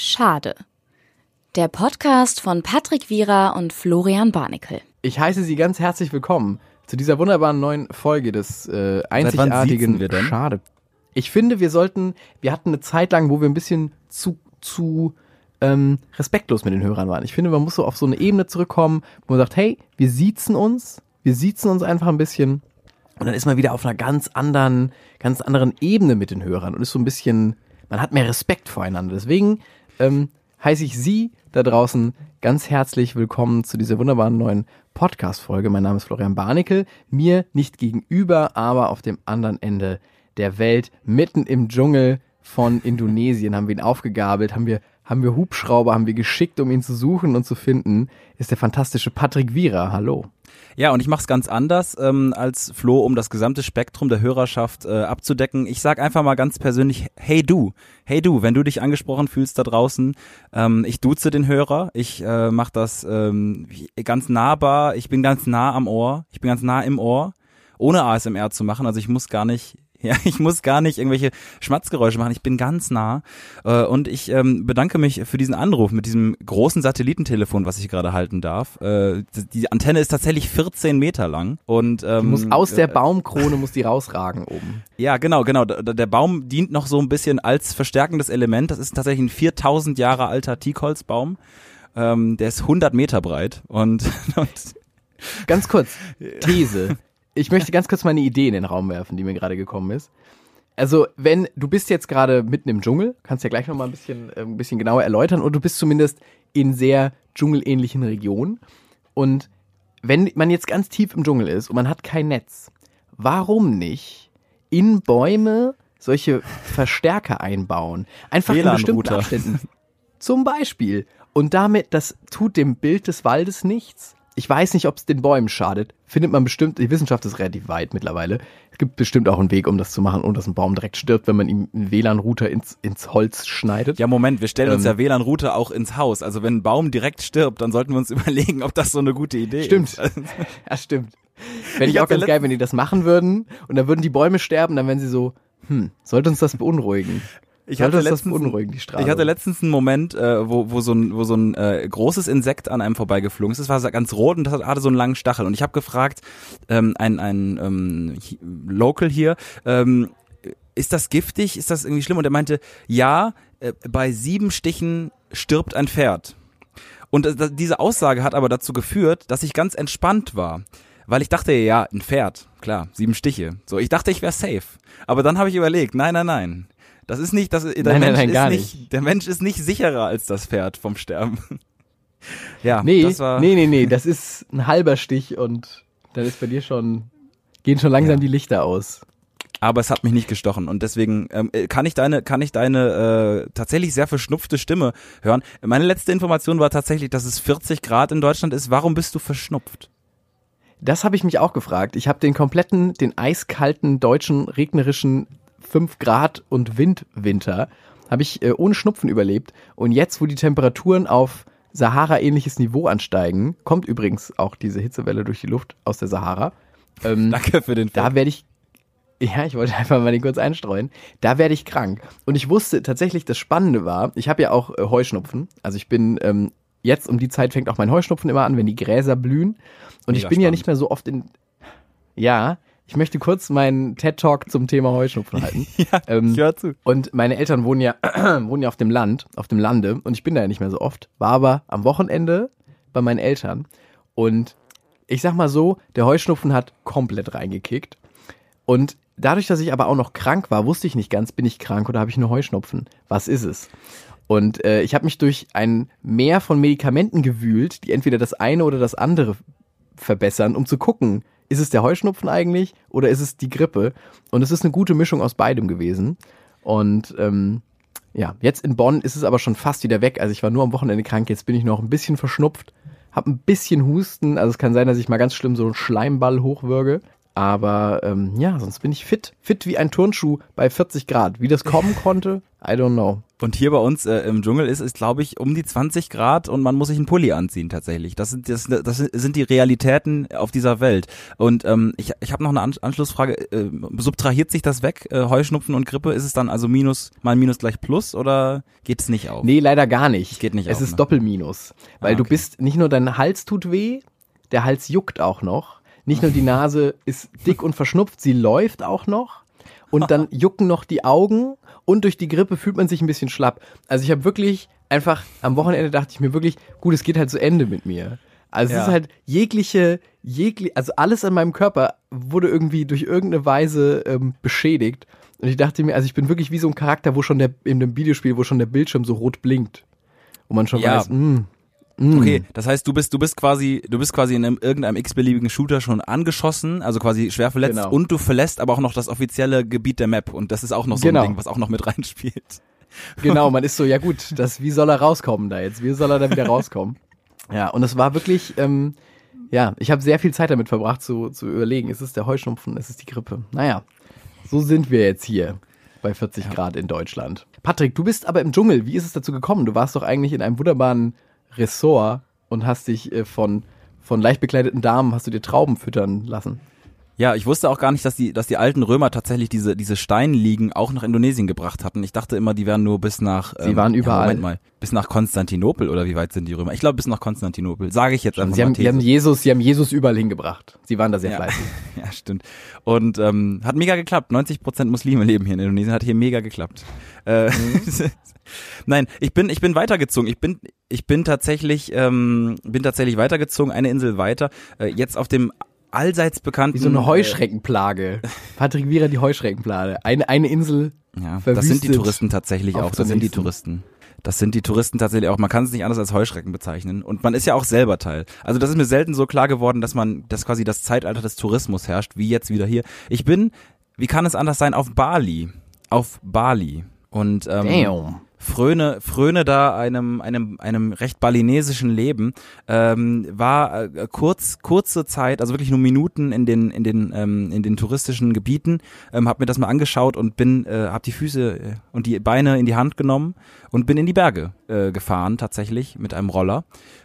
Schade. Der Podcast von Patrick Wierer und Florian Barnikel. Ich heiße Sie ganz herzlich willkommen zu dieser wunderbaren neuen Folge des äh, einzigartigen wir denn? Schade. Ich finde, wir sollten, wir hatten eine Zeit lang, wo wir ein bisschen zu, zu ähm, respektlos mit den Hörern waren. Ich finde, man muss so auf so eine Ebene zurückkommen, wo man sagt, hey, wir siezen uns, wir siezen uns einfach ein bisschen und dann ist man wieder auf einer ganz anderen, ganz anderen Ebene mit den Hörern und ist so ein bisschen, man hat mehr Respekt voreinander. Deswegen ähm, heiße ich Sie da draußen ganz herzlich willkommen zu dieser wunderbaren neuen Podcast-Folge. Mein Name ist Florian Barnickel. Mir nicht gegenüber, aber auf dem anderen Ende der Welt, mitten im Dschungel von Indonesien, haben wir ihn aufgegabelt, haben wir, haben wir Hubschrauber, haben wir geschickt, um ihn zu suchen und zu finden, ist der fantastische Patrick Wierer. Hallo. Ja, und ich mache es ganz anders ähm, als Flo, um das gesamte Spektrum der Hörerschaft äh, abzudecken. Ich sag einfach mal ganz persönlich, hey du, hey du, wenn du dich angesprochen fühlst da draußen, ähm, ich duze den Hörer, ich äh, mache das ähm, ganz nahbar, ich bin ganz nah am Ohr, ich bin ganz nah im Ohr, ohne ASMR zu machen, also ich muss gar nicht ja, ich muss gar nicht irgendwelche Schmatzgeräusche machen. Ich bin ganz nah. Äh, und ich ähm, bedanke mich für diesen Anruf mit diesem großen Satellitentelefon, was ich gerade halten darf. Äh, die Antenne ist tatsächlich 14 Meter lang. Und ähm, Die muss aus der Baumkrone muss die rausragen oben. ja, genau, genau. Der Baum dient noch so ein bisschen als verstärkendes Element. Das ist tatsächlich ein 4000 Jahre alter Teakholzbaum. Ähm, der ist 100 Meter breit und, und Ganz kurz, These. Ich möchte ganz kurz meine Idee in den Raum werfen, die mir gerade gekommen ist. Also, wenn du bist jetzt gerade mitten im Dschungel, kannst ja gleich noch mal ein bisschen, äh, ein bisschen genauer erläutern, und du bist zumindest in sehr dschungelähnlichen Regionen. Und wenn man jetzt ganz tief im Dschungel ist und man hat kein Netz, warum nicht in Bäume solche Verstärker einbauen? Einfach in bestimmten. Abständen. Zum Beispiel. Und damit, das tut dem Bild des Waldes nichts. Ich weiß nicht, ob es den Bäumen schadet. Findet man bestimmt, die Wissenschaft ist relativ weit mittlerweile. Es gibt bestimmt auch einen Weg, um das zu machen, ohne dass ein Baum direkt stirbt, wenn man ihm einen WLAN-Router ins, ins Holz schneidet. ja, Moment, wir stellen uns Ähm. ja WLAN-Router auch ins Haus. Also wenn ein Baum direkt stirbt, dann sollten wir uns überlegen, ob das so eine gute Idee Stimmt. ist. Also, Ja, stimmt. Fände ich, auch ganz geil, wenn die das machen würden und dann würden die Bäume sterben, dann wären sie so, hm, sollte uns das beunruhigen? Ich hatte letztens, ich hatte letztens einen Moment, äh, wo, wo so ein, wo so ein äh, großes Insekt an einem vorbeigeflogen ist. Das war ganz rot und das hatte so einen langen Stachel. Und ich habe gefragt, ähm, ein, ein ähm, Local hier, ähm, ist das giftig? Ist das irgendwie schlimm? Und er meinte, ja, äh, bei sieben Stichen stirbt ein Pferd. Und äh, diese Aussage hat aber dazu geführt, dass ich ganz entspannt war. Weil ich dachte, ja, ein Pferd, klar, sieben Stiche. So, ich dachte, ich wäre safe. Aber dann habe ich überlegt, nein, nein, nein. Das ist nicht, das, der Nein, nein, Mensch nein, ist gar nicht, der Mensch ist nicht sicherer als das Pferd vom Sterben. ja, Nee, das war, nee, nee, nee, das ist ein halber Stich und dann ist bei dir schon, gehen schon langsam Ja. die Lichter aus. aber es hat mich nicht gestochen und deswegen ähm, äh, kann ich deine, kann ich deine äh, tatsächlich sehr verschnupfte Stimme hören. Meine letzte Information war tatsächlich, dass es 40 Grad in Deutschland ist. Warum bist du verschnupft? Das habe ich mich auch gefragt. Ich habe den kompletten, den eiskalten deutschen regnerischen 5 Grad und Windwinter habe ich äh, ohne Schnupfen überlebt. Und jetzt, wo die Temperaturen auf Sahara-ähnliches Niveau ansteigen, kommt übrigens auch diese Hitzewelle durch die Luft aus der Sahara. Ähm, Danke für den da werde ich, ja, ich wollte einfach mal den kurz einstreuen, da werde ich krank. Und ich wusste tatsächlich, das Spannende war, ich habe ja auch äh, Heuschnupfen. Also ich bin, ähm, jetzt um die Zeit fängt auch mein Heuschnupfen immer an, wenn die Gräser blühen. Und ich Mega bin ja spannend. nicht mehr so oft in, ja, ich möchte kurz meinen TED-Talk zum Thema Heuschnupfen halten. Ja, Ähm, ich höre zu. Und meine Eltern wohnen ja, wohnen ja auf dem Land, auf dem Lande und ich bin da ja nicht mehr so oft, war aber am Wochenende bei meinen Eltern und ich sag mal so, der Heuschnupfen hat komplett reingekickt und dadurch, dass ich aber auch noch krank war, wusste ich nicht ganz, bin ich krank oder habe ich nur Heuschnupfen? Was ist es? Und äh, ich habe mich durch ein Meer von Medikamenten gewühlt, die entweder das eine oder das andere verbessern, um zu gucken, ist es der Heuschnupfen eigentlich oder ist es die Grippe? Und es ist eine gute Mischung aus beidem gewesen. Und ähm, ja, jetzt in Bonn ist es aber schon fast wieder weg. Also ich war nur am Wochenende krank, jetzt bin ich noch ein bisschen verschnupft, habe ein bisschen Husten. Also es kann sein, dass ich mal ganz schlimm so einen Schleimball hochwürge. Aber ähm, ja, sonst bin ich fit. Fit wie ein Turnschuh bei 40 Grad. Wie das kommen konnte, I don't know. Und hier bei uns äh, im Dschungel ist es, glaube ich, um die 20 Grad und man muss sich einen Pulli anziehen tatsächlich. Das sind, das, das sind die Realitäten auf dieser Welt. Und ähm, ich, ich habe noch eine An Anschlussfrage. Äh, subtrahiert sich das weg, äh, Heuschnupfen und Grippe? Ist es dann also Minus mal Minus gleich Plus oder geht es nicht auf? Nee, leider gar nicht. Es geht nicht Es auf, ist ne? Doppelminus. Weil Ah, du okay. bist, nicht nur dein Hals tut weh, der Hals juckt auch noch. Nicht nur die Nase ist dick und verschnupft, sie läuft auch noch. Und dann jucken noch die Augen und durch die Grippe fühlt man sich ein bisschen schlapp. Also ich habe wirklich einfach, am Wochenende dachte ich mir wirklich, gut, es geht halt zu Ende mit mir. Also es Ja. ist halt jegliche, jegliche, also alles an meinem Körper wurde irgendwie durch irgendeine Weise ähm, beschädigt. Und ich dachte mir, also ich bin wirklich wie so ein Charakter, wo schon der, in einem Videospiel, wo schon der Bildschirm so rot blinkt. Wo man schon Ja. weiß, mm, mm. Okay, das heißt, du bist, du bist quasi, du bist quasi in einem, irgendeinem x-beliebigen Shooter schon angeschossen, also quasi schwer verletzt Genau. und du verlässt aber auch noch das offizielle Gebiet der Map und das ist auch noch so Genau. ein Ding, was auch noch mit reinspielt. Genau, man ist so, ja gut, das, wie soll er rauskommen da jetzt? Wie soll er da wieder rauskommen? Ja, und es war wirklich, ähm, ja, ich habe sehr viel Zeit damit verbracht zu, zu überlegen, ist es der Heuschnupfen, ist es die Grippe? Naja, so sind wir jetzt hier bei 40 Grad in Deutschland. Patrick, du bist aber im Dschungel. Wie ist es dazu gekommen? Du warst doch eigentlich in einem wunderbaren Ressort und hast dich äh, von, von leicht bekleideten Damen, hast du dir Trauben füttern lassen. Ja, ich wusste auch gar nicht, dass die, dass die alten Römer tatsächlich diese, diese Steinliegen auch nach Indonesien gebracht hatten. Ich dachte immer, die wären nur bis nach. ähm, Sie waren überall. Ja, Moment mal. Bis nach Konstantinopel oder wie weit sind die Römer? Ich glaube bis nach Konstantinopel. Sage ich jetzt einfach Sie mal haben, These. sie haben Jesus, sie haben Jesus überall hingebracht. Sie waren da sehr Ja. fleißig. Ja, stimmt. Und ähm, hat mega geklappt. 90 Prozent Muslime leben hier in Indonesien. Hat hier mega geklappt. Äh, Nein, ich bin ich bin weitergezogen. Ich bin ich bin tatsächlich ähm, bin tatsächlich weitergezogen. Eine Insel weiter. Äh, jetzt auf dem allseits bekannten. Wie so eine Heuschreckenplage. Patrick Wierer, die Heuschreckenplage. Eine, eine Insel. Äh, ja, das sind die Touristen tatsächlich auch. Das sind die. Touristen. Das sind die Touristen tatsächlich auch. Man kann es nicht anders als Heuschrecken bezeichnen. Und man ist ja auch selber Teil. Also das ist mir selten so klar geworden, dass man, dass quasi das Zeitalter des Tourismus herrscht, wie jetzt wieder hier. Ich bin, wie kann es anders sein, auf Bali. Auf Bali. Und ähm, Damn. Fröne, fröne da einem, einem, einem recht balinesischen Leben, ähm, war äh, kurz, kurze Zeit, also wirklich nur Minuten in den, in den, ähm, in den touristischen Gebieten, ähm, hab mir das mal angeschaut und bin, äh, hab die Füße äh, und die Beine in die Hand genommen und bin in die Berge äh, gefahren, tatsächlich, mit einem Roller.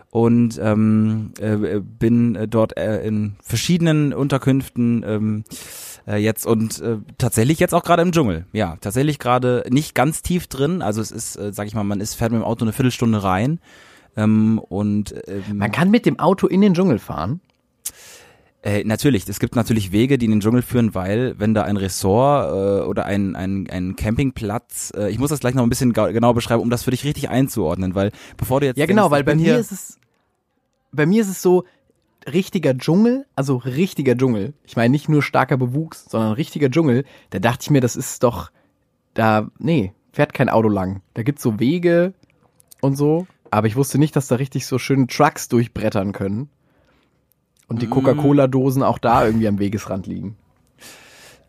Und ähm, äh, bin äh, dort äh, in verschiedenen Unterkünften ähm, äh, jetzt und äh, tatsächlich jetzt auch gerade im Dschungel. Ja, tatsächlich gerade nicht ganz tief drin. Also es ist, äh, sag ich mal, man ist fährt mit dem Auto eine Viertelstunde rein. Ähm, und ähm, Man kann mit dem Auto in den Dschungel fahren. äh, natürlich, es gibt natürlich Wege, die in den Dschungel führen, weil wenn da ein Ressort äh, oder ein, ein, ein Campingplatz, äh, ich muss das gleich noch ein bisschen genau beschreiben, um das für dich richtig einzuordnen, weil bevor du jetzt Ja, denkst, genau, ich weil bei mir ist es, bei mir ist es so, richtiger Dschungel, also richtiger Dschungel. Ich meine nicht nur starker Bewuchs, sondern richtiger Dschungel. Da dachte ich mir, das ist doch, da, nee, fährt kein Auto lang. Da gibt's so Wege und so. Aber ich wusste nicht, dass da richtig so schöne Trucks durchbrettern können. Und die Mm. Coca-Cola-Dosen auch da irgendwie am Wegesrand liegen.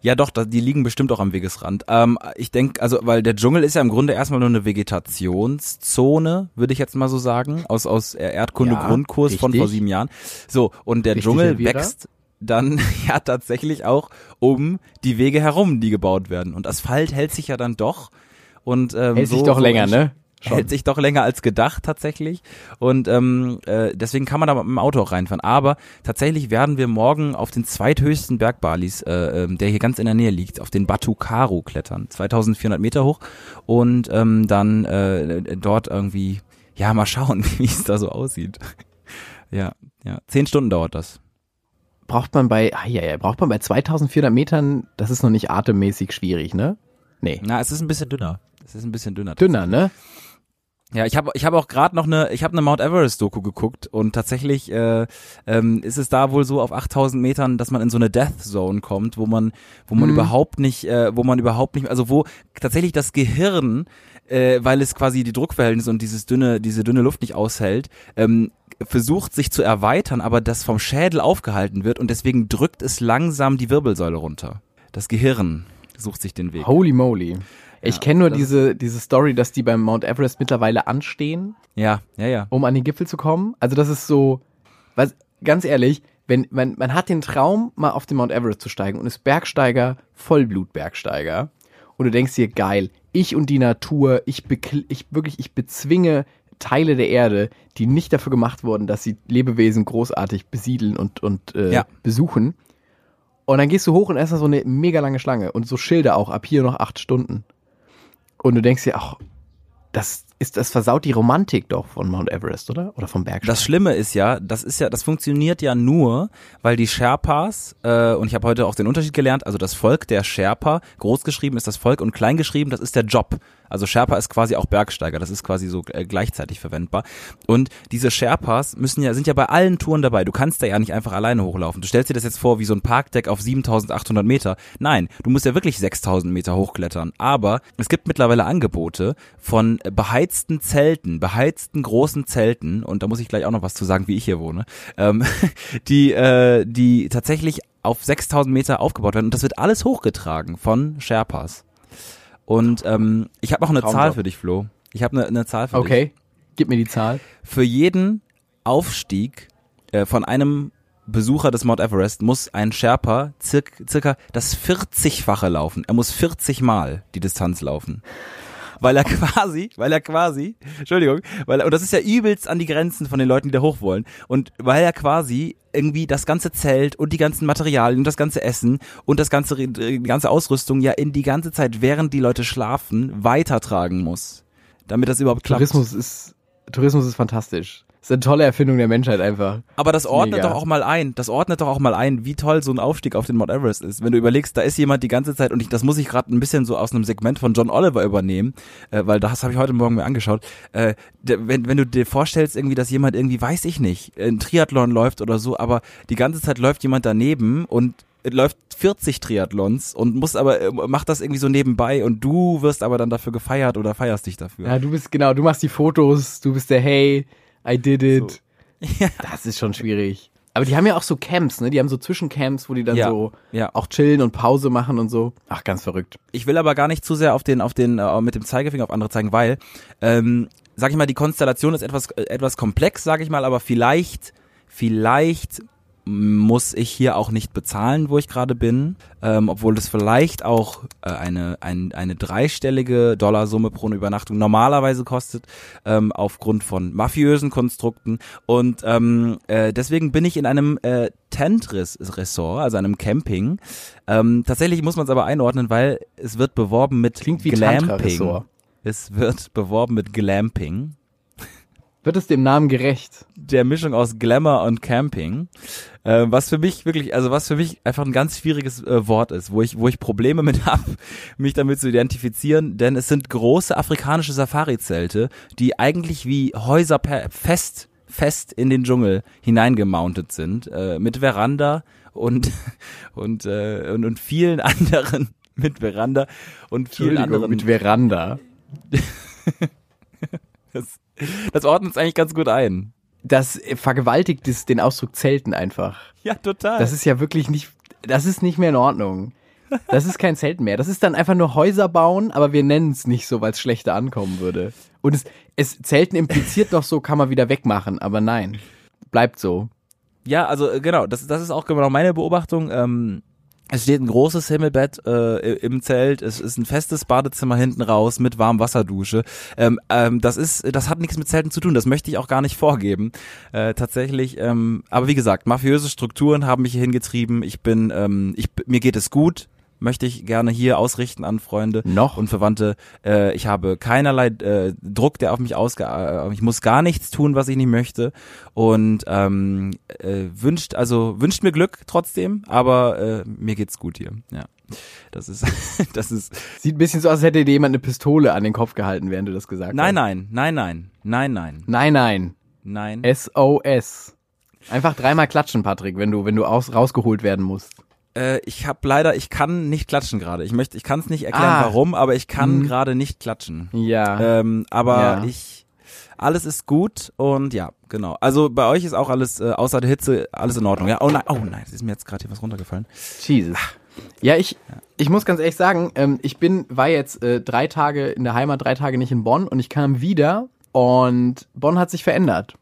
Ja, doch, die liegen bestimmt auch am Wegesrand. Ähm, ich denke, also, weil der Dschungel ist ja im Grunde erstmal nur eine Vegetationszone, würde ich jetzt mal so sagen, aus, aus Erdkunde-Grundkurs von richtig. vor sieben Jahren. So, und der Richtig, Dschungel wächst dann ja tatsächlich auch um die Wege herum, die gebaut werden. Und Asphalt hält sich ja dann doch. Und, ähm, Hält so, sich doch so länger, ne? Schon. hält sich doch länger als gedacht tatsächlich und ähm, äh, deswegen kann man da mit dem Auto auch reinfahren. Aber tatsächlich werden wir morgen auf den zweithöchsten Berg Balis, äh, ähm, der hier ganz in der Nähe liegt, auf den Batu Karo klettern, 2400 Meter hoch und ähm, dann äh, dort irgendwie, ja mal schauen, wie es da so aussieht. ja, ja, zehn Stunden dauert das. Braucht man bei, ah, ja, ja, braucht man bei 2400 Metern, das ist noch nicht atemmäßig schwierig, ne? Nee. Na, es ist ein bisschen dünner. Es ist ein bisschen dünner. Dünner, ne? Ja, ich habe ich hab auch gerade noch eine, ich habe eine Mount Everest Doku geguckt und tatsächlich äh, ähm, ist es da wohl so auf 8000 Metern, dass man in so eine Death Zone kommt, wo man, wo man Mhm. überhaupt nicht, äh, wo man überhaupt nicht, also wo tatsächlich das Gehirn, äh, weil es quasi die Druckverhältnisse und dieses dünne, diese dünne Luft nicht aushält, ähm, versucht sich zu erweitern, aber das vom Schädel aufgehalten wird und deswegen drückt es langsam die Wirbelsäule runter. Das Gehirn sucht sich den Weg. Holy moly. Ich kenne nur diese, diese Story, dass die beim Mount Everest mittlerweile anstehen, Ja, ja, ja. um an den Gipfel zu kommen. Also das ist so, was, ganz ehrlich, wenn man, man hat den Traum, mal auf den Mount Everest zu steigen und ist Bergsteiger, Vollblutbergsteiger. Und du denkst dir, geil, ich und die Natur, ich, ich wirklich, ich bezwinge Teile der Erde, die nicht dafür gemacht wurden, dass sie Lebewesen großartig besiedeln und, und äh, Ja. besuchen. Und dann gehst du hoch und erst mal so eine mega lange Schlange und so Schilder auch, ab hier noch acht Stunden. Und du denkst dir, ach, das ist, das versaut die Romantik doch von Mount Everest, oder? Oder vom Bergsteigen. Das Schlimme ist ja, das ist ja, das funktioniert ja nur, weil die Sherpas, äh, und ich habe heute auch den Unterschied gelernt, also das Volk der Sherpa, großgeschrieben ist das Volk und kleingeschrieben, das ist der Job. Also Sherpa ist quasi auch Bergsteiger, das ist quasi so äh, gleichzeitig verwendbar. Und diese Sherpas müssen ja, sind ja bei allen Touren dabei. Du kannst da ja nicht einfach alleine hochlaufen. Du stellst dir das jetzt vor wie so ein Parkdeck auf 7800 Meter. Nein, du musst ja wirklich 6000 Meter hochklettern. Aber es gibt mittlerweile Angebote von beheizten Zelten, beheizten großen Zelten, und da muss ich gleich auch noch was zu sagen, wie ich hier wohne, ähm, die, äh, die tatsächlich auf 6000 Meter aufgebaut werden. Und das wird alles hochgetragen von Sherpas. Und ähm, ich habe noch eine Traumjob. Zahl für dich, Flo. Ich habe eine, eine Zahl für dich. Okay, gib mir die Zahl. Für jeden Aufstieg äh, von einem Besucher des Mount Everest muss ein Sherpa circa, circa das 40-fache laufen. Er muss 40 Mal die Distanz laufen. Weil er quasi, weil er quasi, Entschuldigung, weil er, und das ist ja übelst an die Grenzen von den Leuten, die da hoch wollen. Und weil er quasi irgendwie das ganze Zelt und die ganzen Materialien und das ganze Essen und das ganze, äh, die ganze Ausrüstung ja in die ganze Zeit, während die Leute schlafen, weitertragen muss. Damit das überhaupt klappt. Tourismus ist, Tourismus ist fantastisch. Das ist eine tolle Erfindung der Menschheit einfach. Aber das ordnet Mega. doch auch mal ein. Das ordnet doch auch mal ein, wie toll so ein Aufstieg auf den Mount Everest ist. Wenn du überlegst, da ist jemand die ganze Zeit und ich, das muss ich gerade ein bisschen so aus einem Segment von John Oliver übernehmen, äh, weil das habe ich heute Morgen mir angeschaut. Äh, wenn, wenn du dir vorstellst, irgendwie, dass jemand irgendwie, weiß ich nicht, ein Triathlon läuft oder so, aber die ganze Zeit läuft jemand daneben und läuft 40 Triathlons und muss aber äh, macht das irgendwie so nebenbei und du wirst aber dann dafür gefeiert oder feierst dich dafür. Ja, du bist, genau, du machst die Fotos, du bist der Hey, I did it. So. Das ist schon schwierig. Aber die haben ja auch so Camps, ne? Die haben so Zwischencamps, wo die dann Ja, so ja. auch chillen und Pause machen und so. Ach, ganz verrückt. Ich will aber gar nicht zu sehr auf den, auf den, äh, mit dem Zeigefinger auf andere zeigen, weil, ähm, sag ich mal, die Konstellation ist etwas, äh, etwas komplex, sag ich mal, aber vielleicht, vielleicht muss ich hier auch nicht bezahlen, wo ich gerade bin, ähm, obwohl das vielleicht auch äh, eine, ein, eine dreistellige Dollarsumme pro Übernachtung normalerweise kostet, ähm, aufgrund von mafiösen Konstrukten. Und ähm, äh, deswegen bin ich in einem äh, Tent-Ressort, also einem Camping. Ähm, tatsächlich muss man es aber einordnen, weil es wird beworben mit Klingt wie Glamping. Es wird beworben mit Glamping Wird es dem Namen gerecht? der Mischung aus Glamour und Camping, äh, was für mich wirklich, also was für mich einfach ein ganz schwieriges äh, Wort ist, wo ich, wo ich Probleme mit habe, mich damit zu identifizieren, denn es sind große afrikanische Safari-Zelte, die eigentlich wie Häuser per, fest, fest in den Dschungel hineingemountet sind, äh, mit Veranda und und, äh, und und vielen anderen mit Veranda und vielen anderen mit Veranda. das, das ordnet es eigentlich ganz gut ein. Das vergewaltigt es den Ausdruck Zelten einfach. Ja, total. Das ist ja wirklich nicht, das ist nicht mehr in Ordnung. Das ist kein Zelt mehr. Das ist dann einfach nur Häuser bauen, aber wir nennen es nicht so, weil es schlechter ankommen würde. Und es, es Zelten impliziert noch so, kann man wieder wegmachen, aber nein. Bleibt so. Ja, also genau, das, das ist auch genau meine Beobachtung. Ähm, es steht ein großes Himmelbett äh, im Zelt, es ist ein festes Badezimmer hinten raus mit Warmwasserdusche. Ähm, ähm, das ist, das hat nichts mit Zelten zu tun, das möchte ich auch gar nicht vorgeben. Äh, tatsächlich, ähm, aber wie gesagt, mafiöse Strukturen haben mich hier hingetrieben. Ich bin, ähm, ich, mir geht es gut, möchte ich gerne hier ausrichten an Freunde Noch? und Verwandte. Äh, ich habe keinerlei äh, Druck, der auf mich ausge... Äh, ich muss gar nichts tun, was ich nicht möchte. Und ähm, äh, wünscht, also wünscht mir Glück trotzdem, aber äh, mir geht's gut hier. Ja. Das ist, das ist. Sieht ein bisschen so aus, als hätte dir jemand eine Pistole an den Kopf gehalten, während du das gesagt Nein, hast. nein, nein, nein, nein, nein, Nein, nein. nein. SOS. Einfach dreimal klatschen, Patrick, wenn du, wenn du aus, rausgeholt werden musst. Äh, ich habe leider, ich kann nicht klatschen gerade. Ich möchte, ich kann es nicht erklären, Ah. warum, aber ich kann Mhm. gerade nicht klatschen. Ja. Ähm, aber Ja. ich, alles ist gut und ja, genau. Also bei euch ist auch alles, äh, außer der Hitze, alles in Ordnung. Ja, oh nein, oh nein, es ist mir jetzt gerade hier was runtergefallen. Jesus. Ja, ich, ich muss ganz ehrlich sagen, ähm, ich bin, war jetzt äh, drei Tage in der Heimat, drei Tage nicht in Bonn und ich kam wieder und Bonn hat sich verändert.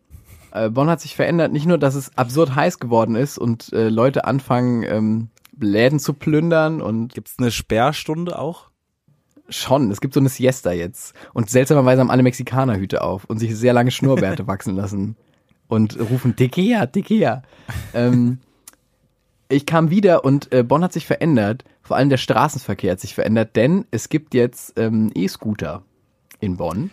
Äh, Bonn hat sich verändert, nicht nur, dass es absurd heiß geworden ist und äh, Leute anfangen, ähm, Läden zu plündern und Gibt's eine Sperrstunde auch? schon, es gibt so eine Siesta jetzt. Und seltsamerweise haben alle Mexikaner Hüte auf und sich sehr lange Schnurrbärte wachsen lassen und rufen Tequila, Tequila. Ähm, ich kam wieder und äh, Bonn hat sich verändert. Vor allem der Straßenverkehr hat sich verändert, denn es gibt jetzt ähm, E-Scooter in Bonn.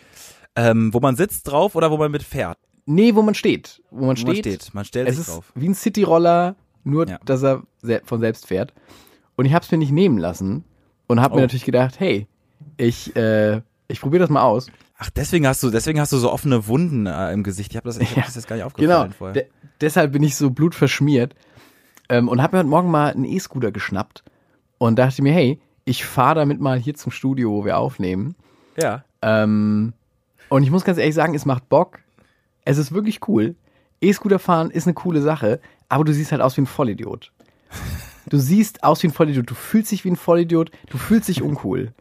Ähm, wo man sitzt drauf oder wo man mit fährt? Nee, wo man steht. Wo man Wo man steht. steht. Man stellt Es sich ist drauf. wie ein Cityroller, nur Ja. dass er von selbst fährt. Und ich habe es mir nicht nehmen lassen und habe Oh. mir natürlich gedacht, hey, ich äh, ich probiere das mal aus. Ach, deswegen hast du, deswegen hast du so offene Wunden äh, im Gesicht. Ich habe das, ich hab Ja. das jetzt gar nicht Genau. aufgefallen vorher. De deshalb bin ich so blutverschmiert ähm, und habe mir heute Morgen mal einen E-Scooter geschnappt und dachte mir, hey, ich fahre damit mal hier zum Studio, wo wir aufnehmen. ja. Ähm, und ich muss ganz ehrlich sagen, es macht Bock. Es ist wirklich cool. E-Scooter fahren ist eine coole Sache, aber du siehst halt aus wie ein Vollidiot. Du siehst aus wie ein Vollidiot, du fühlst dich wie ein Vollidiot, du fühlst dich uncool.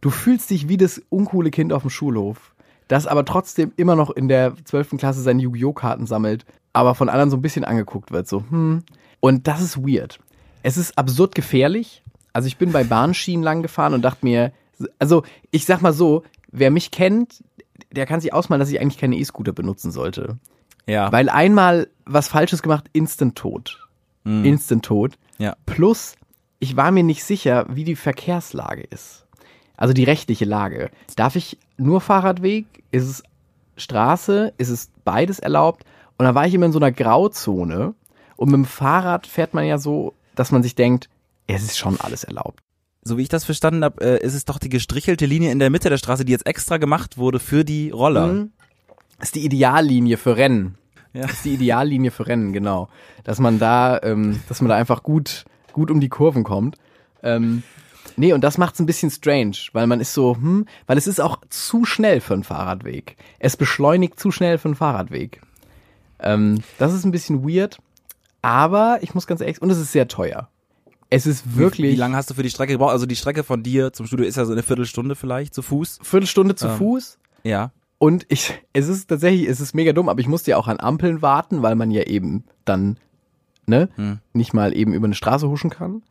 Du fühlst dich wie das uncoole Kind auf dem Schulhof, das aber trotzdem immer noch in der 12. Klasse seine Yu-Gi-Oh! Karten sammelt, aber von anderen so ein bisschen angeguckt wird, so, hm. Und das ist weird. Es ist absurd gefährlich. Also ich bin bei Bahnschienen lang gefahren und dachte mir, also ich sag mal so, wer mich kennt, der kann sich ausmalen, dass ich eigentlich keine E-Scooter benutzen sollte. Ja. Weil einmal was Falsches gemacht, instant tot. Mhm. Instant tot. Ja. Plus, ich war mir nicht sicher, wie die Verkehrslage ist. Also die rechtliche Lage. Darf ich nur Fahrradweg? Ist es Straße? Ist es beides erlaubt? Und da war ich immer in so einer Grauzone. Und mit dem Fahrrad fährt man ja so, dass man sich denkt, es ist schon alles erlaubt. so wie ich das verstanden habe, äh, ist es doch die gestrichelte Linie in der Mitte der Straße, die jetzt extra gemacht wurde für die Roller. Mhm. Das ist die Ideallinie für Rennen. Ja. Das ist die Ideallinie für Rennen, genau. Dass man da, ähm, dass man da einfach gut, gut um die Kurven kommt. Ähm, nee, und das macht's ein bisschen strange, weil man ist so, hm, weil es ist auch zu schnell für einen Fahrradweg. Es beschleunigt zu schnell für einen Fahrradweg. Ähm, das ist ein bisschen weird, aber ich muss ganz ehrlich, und es ist sehr teuer. Es ist wirklich Wie, wie lange hast du für die Strecke gebraucht? Also die Strecke von dir zum Studio ist ja so eine Viertelstunde vielleicht zu Fuß. Viertelstunde zu Ähm. Fuß. Ja. Und ich, es ist tatsächlich, es ist mega dumm, aber ich musste ja auch an Ampeln warten, weil man ja eben dann, ne, Hm. nicht mal eben über eine Straße huschen kann.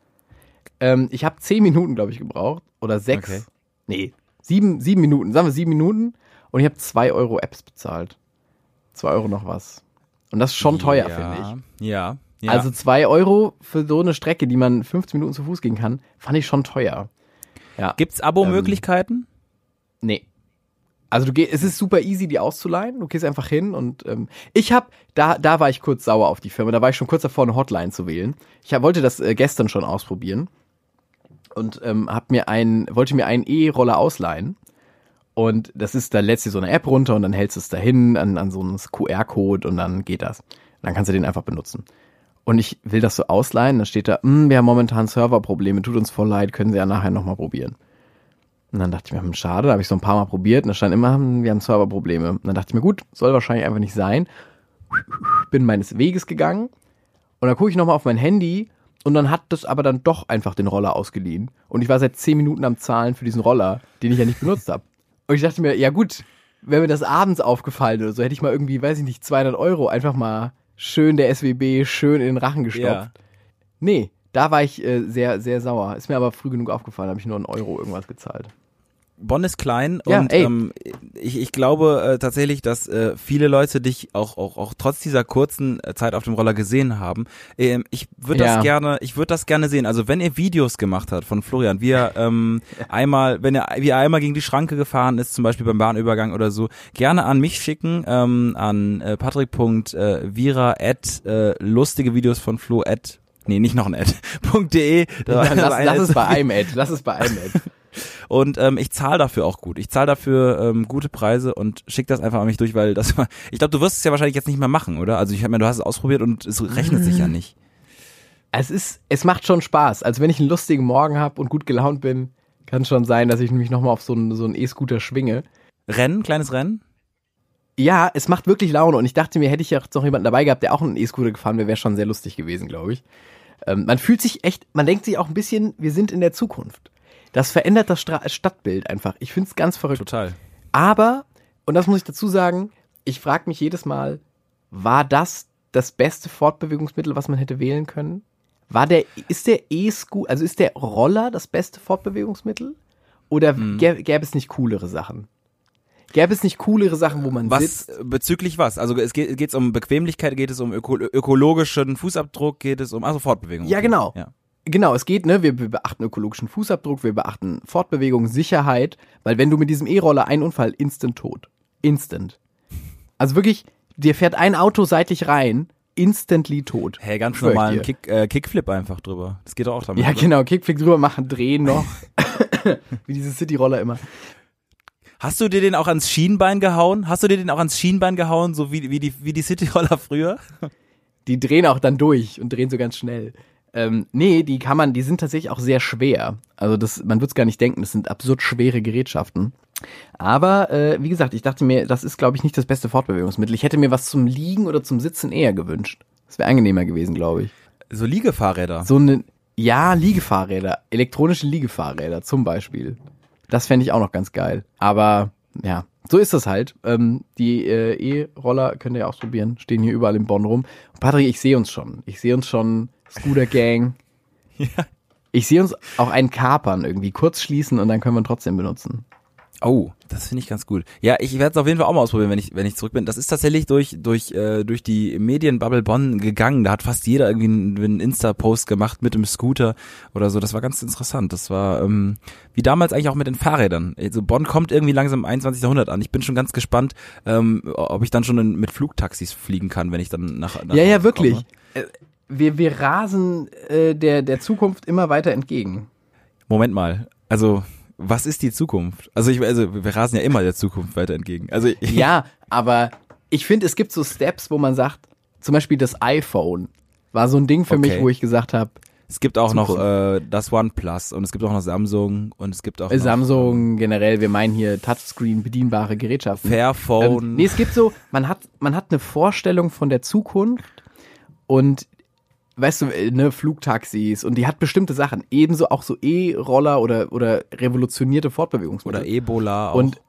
Ähm, ich habe zehn Minuten, glaube ich, gebraucht. Oder sechs. Okay. Nee, sieben, sieben Minuten. Sagen wir sieben Minuten. Und ich habe zwei Euro Apps bezahlt. Zwei Euro noch was. Und das ist schon teuer, ja. finde ich. Ja. ja. Also zwei Euro für so eine Strecke, die man 15 Minuten zu Fuß gehen kann, fand ich schon teuer. Ja. Gibt's Abo-Möglichkeiten? Nee. Also du gehst, es ist super easy, die auszuleihen. Du gehst einfach hin und ähm, ich habe, da, da war ich kurz sauer auf die Firma. Da war ich schon kurz davor, eine Hotline zu wählen. Ich hab, wollte das äh, gestern schon ausprobieren und ähm, hab mir einen, wollte mir einen E-Roller ausleihen. Und das ist, da lädst du so eine App runter und dann hältst du es dahin an, an so einen QR-Code und dann geht das. Dann kannst du den einfach benutzen. Und ich will das so ausleihen, dann steht da, "Hm, wir haben momentan Serverprobleme, tut uns voll leid, können Sie ja nachher nochmal probieren. Und dann dachte ich mir, hm, schade, da habe ich so ein paar Mal probiert und da stand immer, hm, wir haben Serverprobleme. Und dann dachte ich mir, gut, soll wahrscheinlich einfach nicht sein. Bin meines Weges gegangen und dann gucke ich nochmal auf mein Handy und dann hat das aber dann doch einfach den Roller ausgeliehen. Und ich war seit zehn Minuten am Zahlen für diesen Roller, den ich ja nicht benutzt habe. Und ich dachte mir, ja gut, wäre mir das abends aufgefallen oder so, hätte ich mal irgendwie, weiß ich nicht, 200 Euro einfach mal schön der SWB schön in den Rachen gestopft. Ja. Nee, da war ich äh, sehr, sehr sauer. Ist mir aber früh genug aufgefallen, habe ich nur einen Euro irgendwas gezahlt. Bonn ist klein Ja, und ey. ähm, ich, ich glaube äh, tatsächlich, dass äh, viele Leute dich auch, auch, auch trotz dieser kurzen äh, Zeit auf dem Roller gesehen haben. Ähm, ich würde Ja. das gerne, ich würde das gerne sehen. Also wenn ihr Videos gemacht habt von Florian, wie er ähm, einmal, wenn er, wie er einmal gegen die Schranke gefahren ist, zum Beispiel beim Bahnübergang oder so, gerne an mich schicken, ähm, an äh, patrick.vira at äh, lustige Videos von Flo at Nee, nicht noch ein Ad. .de. Lass, lass es bei einem Ad. Lass es bei einem Ad. Und ähm, ich zahle dafür auch gut. Ich zahle dafür ähm, gute Preise und schick das einfach an mich durch, weil das ich glaube, du wirst es ja wahrscheinlich jetzt nicht mehr machen, oder? Also ich habe mir, du hast es ausprobiert und es rechnet sich ja nicht. Es ist, es macht schon Spaß. Also wenn ich einen lustigen Morgen habe und gut gelaunt bin, kann schon sein, dass ich mich nochmal auf so einen so einen E-Scooter schwinge. Rennen, kleines Rennen? Ja, es macht wirklich Laune und ich dachte mir, hätte ich ja noch jemanden dabei gehabt, der auch einen E-Scooter gefahren wäre, wäre schon sehr lustig gewesen, glaube ich. Ähm, man fühlt sich echt, man denkt sich auch ein bisschen, wir sind in der Zukunft. Das verändert das Stra Stadtbild einfach. Ich finde es ganz verrückt. Total. Aber, und das muss ich dazu sagen, ich frage mich jedes Mal, war das das beste Fortbewegungsmittel, was man hätte wählen können? War der, ist der E-Scooter, also ist der Roller das beste Fortbewegungsmittel? Oder Mhm. gä- gäbe es nicht coolere Sachen? Gäbe es nicht coolere Sachen, wo man Was sitzt? bezüglich was? Also es geht geht's um Bequemlichkeit, geht es um öko ökologischen Fußabdruck, geht es um also Fortbewegung. Ja, genau. Ja. Genau, es geht, ne? Wir, beachten ökologischen Fußabdruck, wir beachten Fortbewegung, Sicherheit, weil wenn du mit diesem E-Roller einen Unfall, instant tot. Instant. Also wirklich, dir fährt ein Auto seitlich rein, instantly tot. Hey, ganz Schwör normalen. Kick, äh, Kickflip einfach drüber. Das geht doch auch damit. Ja, oder? genau, Kickflip drüber machen, drehen noch. Wie diese City-Roller immer. Hast du dir den auch ans Schienbein gehauen? Hast du dir den auch ans Schienbein gehauen, so wie, wie die, wie die Cityroller früher? Die drehen auch dann durch und drehen so ganz schnell. Ähm, nee, die kann man, die sind tatsächlich auch sehr schwer. Also das, man wird es gar nicht denken, das sind absurd schwere Gerätschaften. Aber äh, wie gesagt, ich dachte mir, das ist, glaube ich, nicht das beste Fortbewegungsmittel. Ich hätte mir was zum Liegen oder zum Sitzen eher gewünscht. Das wäre angenehmer gewesen, glaube ich. So Liegefahrräder. So eine, ja, Liegefahrräder, elektronische Liegefahrräder zum Beispiel. Das fände ich auch noch ganz geil. Aber ja, so ist das halt. Ähm, die äh, E-Roller könnt ihr ausprobieren, stehen hier überall in Bonn rum. Und Patrick, ich sehe uns schon. Ich sehe uns schon, Scooter Gang. Ja. Ich sehe uns auch einen kapern irgendwie, kurz schließen und dann können wir ihn trotzdem benutzen. Oh, das finde ich ganz gut. Ja, ich werde es auf jeden Fall auch mal ausprobieren, wenn ich, wenn ich zurück bin. Das ist tatsächlich durch, durch, äh, durch die Medienbubble Bonn gegangen. Da hat fast jeder irgendwie einen, einen Insta-Post gemacht mit dem Scooter oder so. Das war ganz interessant. Das war ähm, wie damals eigentlich auch mit den Fahrrädern. Also Bonn kommt irgendwie langsam im 21. Jahrhundert an. Ich bin schon ganz gespannt, ähm, ob ich dann schon in, mit Flugtaxis fliegen kann, wenn ich dann nach, nach ja, ja, wirklich. komme. Wir, wir rasen äh, der, der Zukunft immer weiter entgegen. Moment mal. Also was ist die Zukunft? Also ich, also wir rasen ja immer der Zukunft weiter entgegen. Also Ja, aber ich finde, es gibt so Steps, wo man sagt, zum Beispiel das iPhone war so ein Ding für mich, Okay. wo ich gesagt habe, Es gibt auch noch Zukunft. äh, das OnePlus und es gibt auch noch Samsung und es gibt auch noch Samsung generell, wir meinen hier Touchscreen bedienbare Gerätschaften. Fairphone. Ähm, nee, es gibt so, man hat, man hat eine Vorstellung von der Zukunft und weißt du, äh, ne, Flugtaxis und die hat bestimmte Sachen, ebenso auch so E-Roller oder, oder revolutionierte Fortbewegungsmittel. oder Ebola auch. und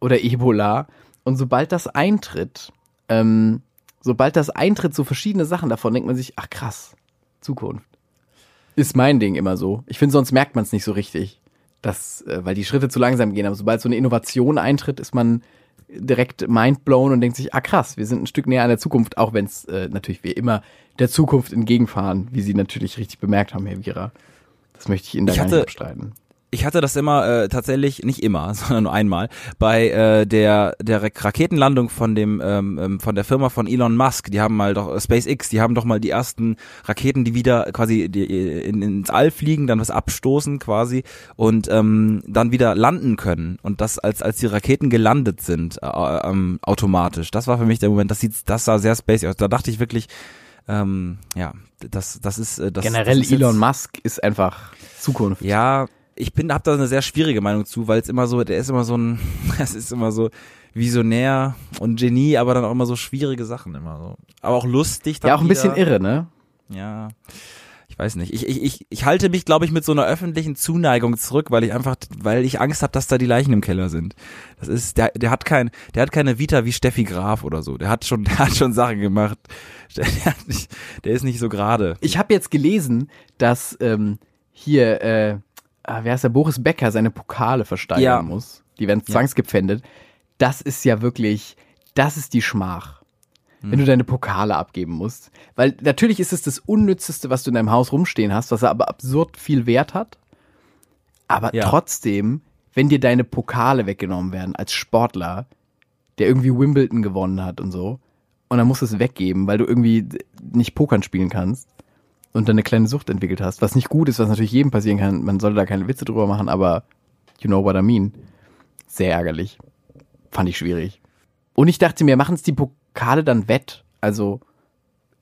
oder Ebola. Und sobald das eintritt, ähm, sobald das eintritt, so verschiedene Sachen davon, denkt man sich, ach krass, Zukunft. Ist mein Ding immer so. Ich finde, sonst merkt man es nicht so richtig. Das, äh, weil die Schritte zu langsam gehen. Aber sobald so eine Innovation eintritt, ist man direkt mindblown und denkt sich, ah krass, wir sind ein Stück näher an der Zukunft, auch wenn es äh, natürlich wie immer der Zukunft entgegenfahren, wie Sie natürlich richtig bemerkt haben, Herr Vira. Das möchte ich Ihnen da Ich gar nicht hatte- abstreiten. Ich hatte das immer äh, tatsächlich nicht immer, sondern nur einmal bei äh, der der Ra- Raketenlandung von dem ähm, ähm, von der Firma von Elon Musk. Die haben mal doch äh, SpaceX, die haben doch mal die ersten Raketen, die wieder quasi die, äh, in, ins All fliegen, dann was abstoßen quasi und ähm, dann wieder landen können. Und das als als die Raketen gelandet sind äh, ähm, automatisch. Das war für mich der Moment. Das sieht das sah sehr spacey aus. Da dachte ich wirklich ähm, ja, das, das ist äh, das. Generell das ist Elon Musk ist einfach Zukunft. ja, ich bin, hab da eine sehr schwierige Meinung zu, weil es immer so, der ist immer so ein, das ist immer so visionär und Genie, aber dann auch immer so schwierige Sachen immer so. Aber auch lustig. Dann Ja, auch ein bisschen wieder. irre, ne? Ja. Ich weiß nicht. Ich, ich, ich, ich halte mich, glaube ich, mit so einer öffentlichen Zuneigung zurück, weil ich einfach, weil ich Angst habe, dass da die Leichen im Keller sind. Das ist, der, der hat kein, der hat keine Vita wie Steffi Graf oder so. Der hat schon, der hat schon Sachen gemacht. Der, hat nicht, der ist nicht so gerade. Ich habe jetzt gelesen, dass ähm, hier, äh, ah, wer ist der, Boris Becker seine Pokale versteigern Ja. muss. Die werden zwangsgepfändet. Das ist ja wirklich, das ist die Schmach. Wenn du deine Pokale abgeben musst. Weil natürlich ist es das Unnützeste, was du in deinem Haus rumstehen hast, was aber absurd viel Wert hat. Aber Ja. trotzdem, wenn dir deine Pokale weggenommen werden als Sportler, der irgendwie Wimbledon gewonnen hat und so, und dann musst du es weggeben, weil du irgendwie nicht Pokern spielen kannst und dann eine kleine Sucht entwickelt hast, was nicht gut ist, was natürlich jedem passieren kann. Man sollte da keine Witze drüber machen, aber you know what I mean. Sehr ärgerlich. Fand ich schwierig. Und ich dachte mir, machen es die Pokale dann wett? Also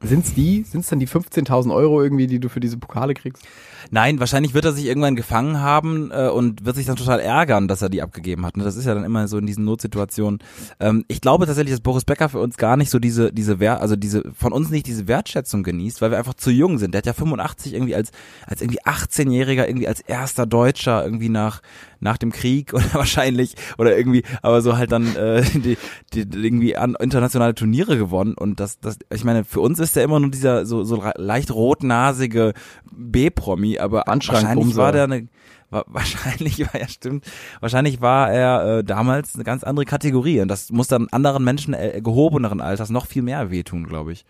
sind's die? Sind's dann die 15.000 Euro irgendwie, die du für diese Pokale kriegst? Nein, wahrscheinlich wird er sich irgendwann gefangen haben äh, und wird sich dann total ärgern, dass er die abgegeben hat. Ne? Das ist ja dann immer so in diesen Notsituationen. Ähm, ich glaube tatsächlich, dass Boris Becker für uns gar nicht so diese diese Wert, also diese von uns nicht diese Wertschätzung genießt, weil wir einfach zu jung sind. Der hat ja 85 irgendwie als als irgendwie 18-Jähriger irgendwie als erster Deutscher irgendwie nach nach dem Krieg oder wahrscheinlich oder irgendwie, aber so halt dann äh, die, die, die irgendwie an internationale Turniere gewonnen und das, das, ich meine, für uns ist der immer nur dieser so, so leicht rotnasige B-Promi, aber wahrscheinlich war der eine wahrscheinlich war ja stimmt, wahrscheinlich war er äh, damals eine ganz andere Kategorie und das muss dann anderen Menschen äh, gehobeneren Alters noch viel mehr wehtun, glaube ich.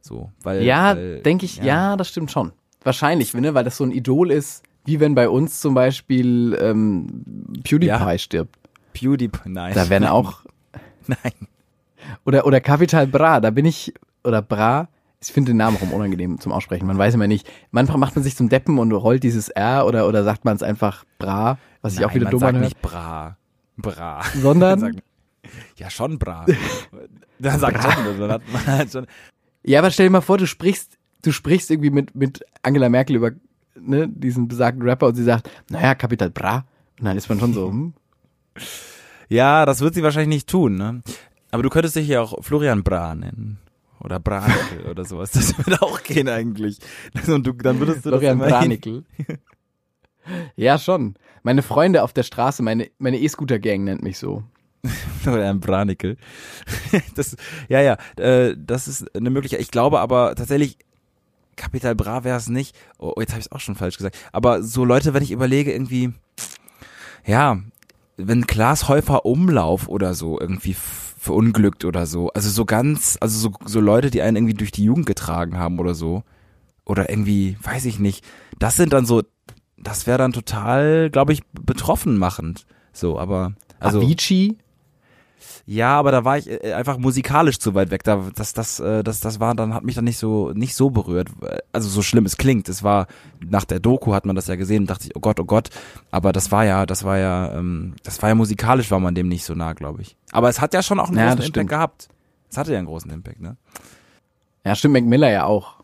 So, weil ja, denke ich, ja. ja. das stimmt schon. Wahrscheinlich, ne, weil das so ein Idol ist, wie wenn bei uns zum Beispiel ähm, PewDiePie ja. stirbt. PewDiePie, nein. Da wären auch. Nein. Oder oder Capital Bra, da bin ich oder Bra. Ich finde den Namen auch unangenehm zum Aussprechen. Man weiß immer nicht. Manchmal macht man sich zum Deppen und rollt dieses R oder oder sagt man es einfach Bra, was ich nein, auch wieder dumm anhört. nicht Bra. Bra. Sondern ja schon Bra. da sagt schon, dann hat man halt schon ja, aber stell dir mal vor, du sprichst, du sprichst irgendwie mit, mit Angela Merkel über ne, diesen besagten Rapper und sie sagt, naja, Kapital Bra. Und dann ist man schon so, hm. Ja, das wird sie wahrscheinlich nicht tun, ne? Aber du könntest dich ja auch Florian Bra nennen. Oder Branickel oder sowas. Das würde auch gehen eigentlich. Und du, dann würdest du Florian Branickel. ja, schon. Meine Freunde auf der Straße, meine, meine E-Scooter-Gang nennt mich so. Oder ein Branikel. das, ja, ja, äh, das ist eine Möglichkeit. Ich glaube aber tatsächlich, Kapital Bra wäre es nicht. Oh, jetzt habe ich es auch schon falsch gesagt. Aber so Leute, wenn ich überlege, irgendwie, ja, wenn Klaas Häufer Umlauf oder so irgendwie verunglückt oder so. Also so ganz, also so, so Leute, die einen irgendwie durch die Jugend getragen haben oder so. Oder irgendwie, weiß ich nicht. Das sind dann so, das wäre dann total, glaube ich, betroffen machend. So, aber. Also, Avicii ja, aber da war ich äh, einfach musikalisch zu weit weg. Da, das, das, äh, das, das war, dann hat mich dann nicht so, nicht so berührt. Also so schlimm es klingt. Es war nach der Doku hat man das ja gesehen und dachte ich, oh Gott, oh Gott. Aber das war ja, das war ja, ähm, das war ja musikalisch war man dem nicht so nah, glaube ich. Aber es hat ja schon auch einen ja, großen Impact stimmt. gehabt. Es hatte ja einen großen Impact, ne? Ja, stimmt. Mac Miller ja auch.